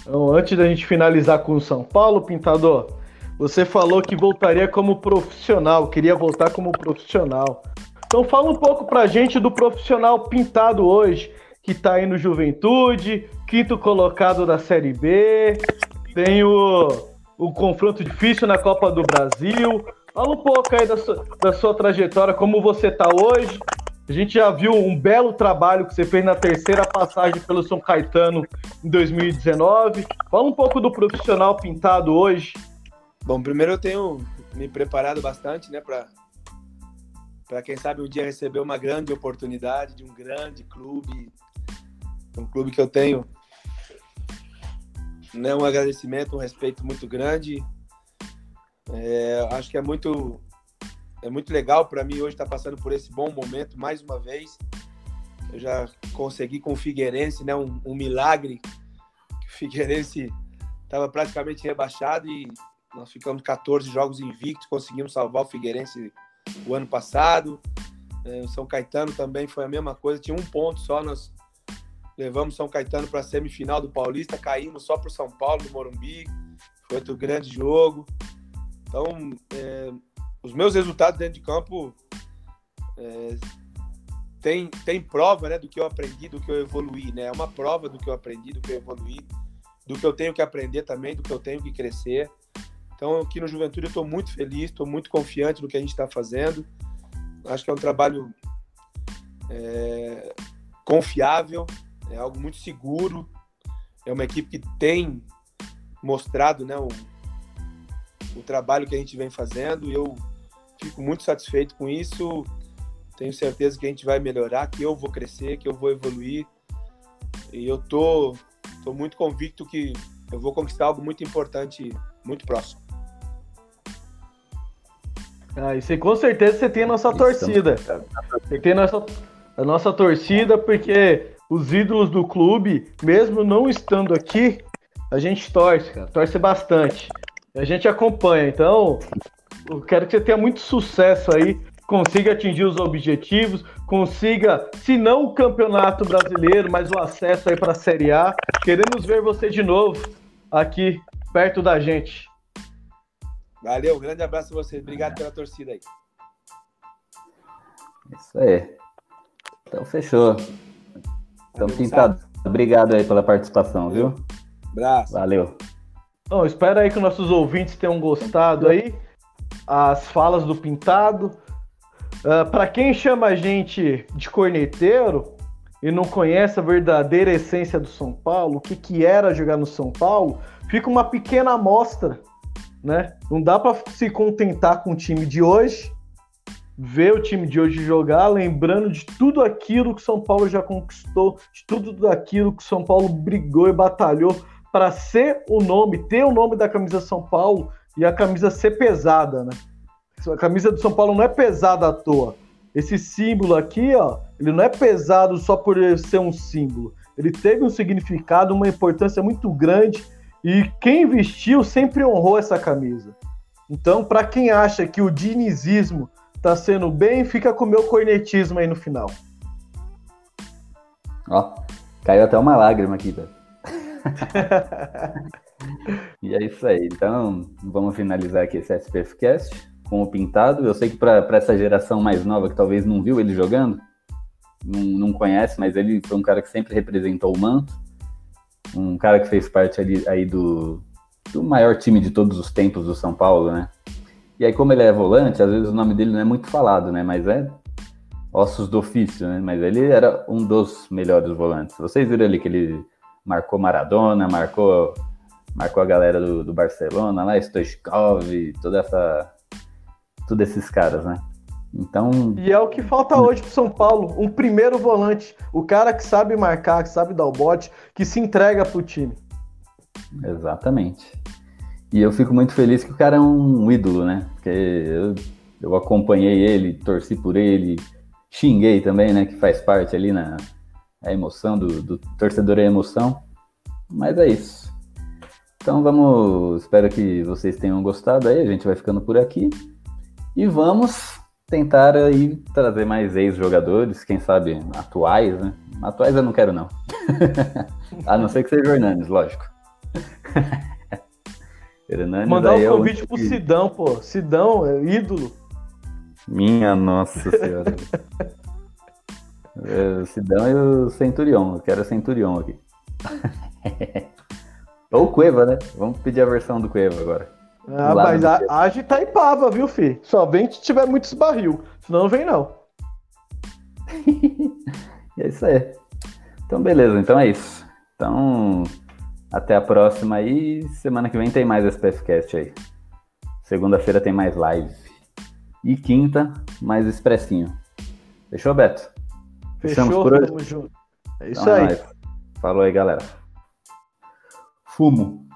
Então, antes da gente finalizar com o São Paulo, Pintador, você falou que voltaria como profissional, queria voltar como profissional. Então fala um pouco pra gente do profissional pintado hoje, que tá aí no Juventude, quinto colocado da Série B, tem o, o confronto difícil na Copa do Brasil. Fala um pouco aí da sua, da sua trajetória, como você tá hoje. A gente já viu um belo trabalho que você fez na terceira passagem pelo São Caetano em 2019. Fala um pouco do profissional pintado hoje. Bom, primeiro eu tenho me preparado bastante, né, para para quem sabe um dia receber uma grande oportunidade de um grande clube, um clube que eu tenho né, um agradecimento, um respeito muito grande. É, acho que é muito é muito legal para mim hoje estar tá passando por esse bom momento mais uma vez. Eu já consegui com o Figueirense, né, um, um milagre. O Figueirense estava praticamente rebaixado e nós ficamos 14 jogos invictos, conseguimos salvar o Figueirense o ano passado. É, o São Caetano também foi a mesma coisa, tinha um ponto só, nós levamos São Caetano para a semifinal do Paulista, caímos só para São Paulo, no Morumbi, foi outro grande jogo. Então, é, os meus resultados dentro de campo é, tem, tem prova né, do que eu aprendi, do que eu evoluí, né? É uma prova do que eu aprendi, do que eu evoluí, do que eu tenho que aprender também, do que eu tenho que crescer. Então, aqui no Juventude, eu estou muito feliz, estou muito confiante no que a gente está fazendo. Acho que é um trabalho é, confiável, é algo muito seguro. É uma equipe que tem mostrado né, o, o trabalho que a gente vem fazendo. E eu fico muito satisfeito com isso. Tenho certeza que a gente vai melhorar, que eu vou crescer, que eu vou evoluir. E eu tô, tô muito convicto que eu vou conquistar algo muito importante muito próximo. Ah, isso aí, com certeza você tem a nossa torcida. Você tem a nossa, a nossa torcida, porque os ídolos do clube, mesmo não estando aqui, a gente torce, cara. Torce bastante. A gente acompanha. Então, eu quero que você tenha muito sucesso aí, consiga atingir os objetivos, consiga, se não o campeonato brasileiro, mas o acesso aí para a Série A. Queremos ver você de novo aqui perto da gente. Valeu, um grande abraço a vocês. Obrigado pela torcida aí. Isso aí. Então fechou. Então, Pintado, obrigado aí pela participação, viu? Abraço. Valeu. Bom, espero aí que nossos ouvintes tenham gostado aí as falas do Pintado. Uh, ah, Para quem chama a gente de corneteiro e não conhece a verdadeira essência do São Paulo, o que, que era jogar no São Paulo, fica uma pequena amostra né? Não dá para se contentar com o time de hoje ver o time de hoje jogar, lembrando de tudo aquilo que São Paulo já conquistou, de tudo aquilo que São Paulo brigou e batalhou para ser o nome, ter o nome da camisa São Paulo e a camisa ser pesada, né? A camisa do São Paulo não é pesada à toa. Esse símbolo aqui, ó, ele não é pesado só por ser um símbolo. Ele teve um significado, uma importância muito grande e quem vestiu sempre honrou essa camisa. Então, para quem acha que o dinizismo tá sendo bem, fica com o meu cornetismo aí no final. Ó, caiu até uma lágrima aqui, velho. e é isso aí. Então, vamos finalizar aqui esse SPFcast com o Pintado. Eu sei que para essa geração mais nova que talvez não viu ele jogando, não, não conhece, mas ele foi um cara que sempre representou o manto. Um cara que fez parte ali aí do, do maior time de todos os tempos do São Paulo, né? E aí, como ele é volante, às vezes o nome dele não é muito falado, né? Mas é ossos do ofício, né? Mas ele era um dos melhores volantes. Vocês viram ali que ele marcou Maradona, marcou, marcou a galera do, do Barcelona lá, Stoichkov, toda essa, todos esses caras, né? Então. E é o que falta hoje pro São Paulo, um primeiro volante, o cara que sabe marcar, que sabe dar o bote, que se entrega pro time. Exatamente. E eu fico muito feliz que o cara é um ídolo, né? Porque eu, eu acompanhei ele, torci por ele, xinguei também, né? Que faz parte ali na a emoção do, do torcedor é emoção. Mas é isso. Então vamos. Espero que vocês tenham gostado aí. A gente vai ficando por aqui. E vamos tentar aí trazer mais ex-jogadores, quem sabe atuais, né? Atuais eu não quero, não. a não ser que seja o Hernandes, lógico. Hernandes Mandar um é convite pro que... Sidão, pô. Sidão, é ídolo. Minha nossa senhora. é, o Sidão e o Centurion. Eu quero o Centurion aqui. Ou o Cueva, né? Vamos pedir a versão do Cueva agora. Ah, mas a, age tá Ipava, viu, fi? Só vem se tiver muitos barril. Senão não vem, não. é isso aí. Então, beleza. Então é isso. Então, até a próxima aí. Semana que vem tem mais SPFcast aí. Segunda-feira tem mais live. E quinta, mais expressinho. Fechou, Beto? Fechou, por hoje? Tamo junto. É isso então, aí. É Falou aí, galera. Fumo.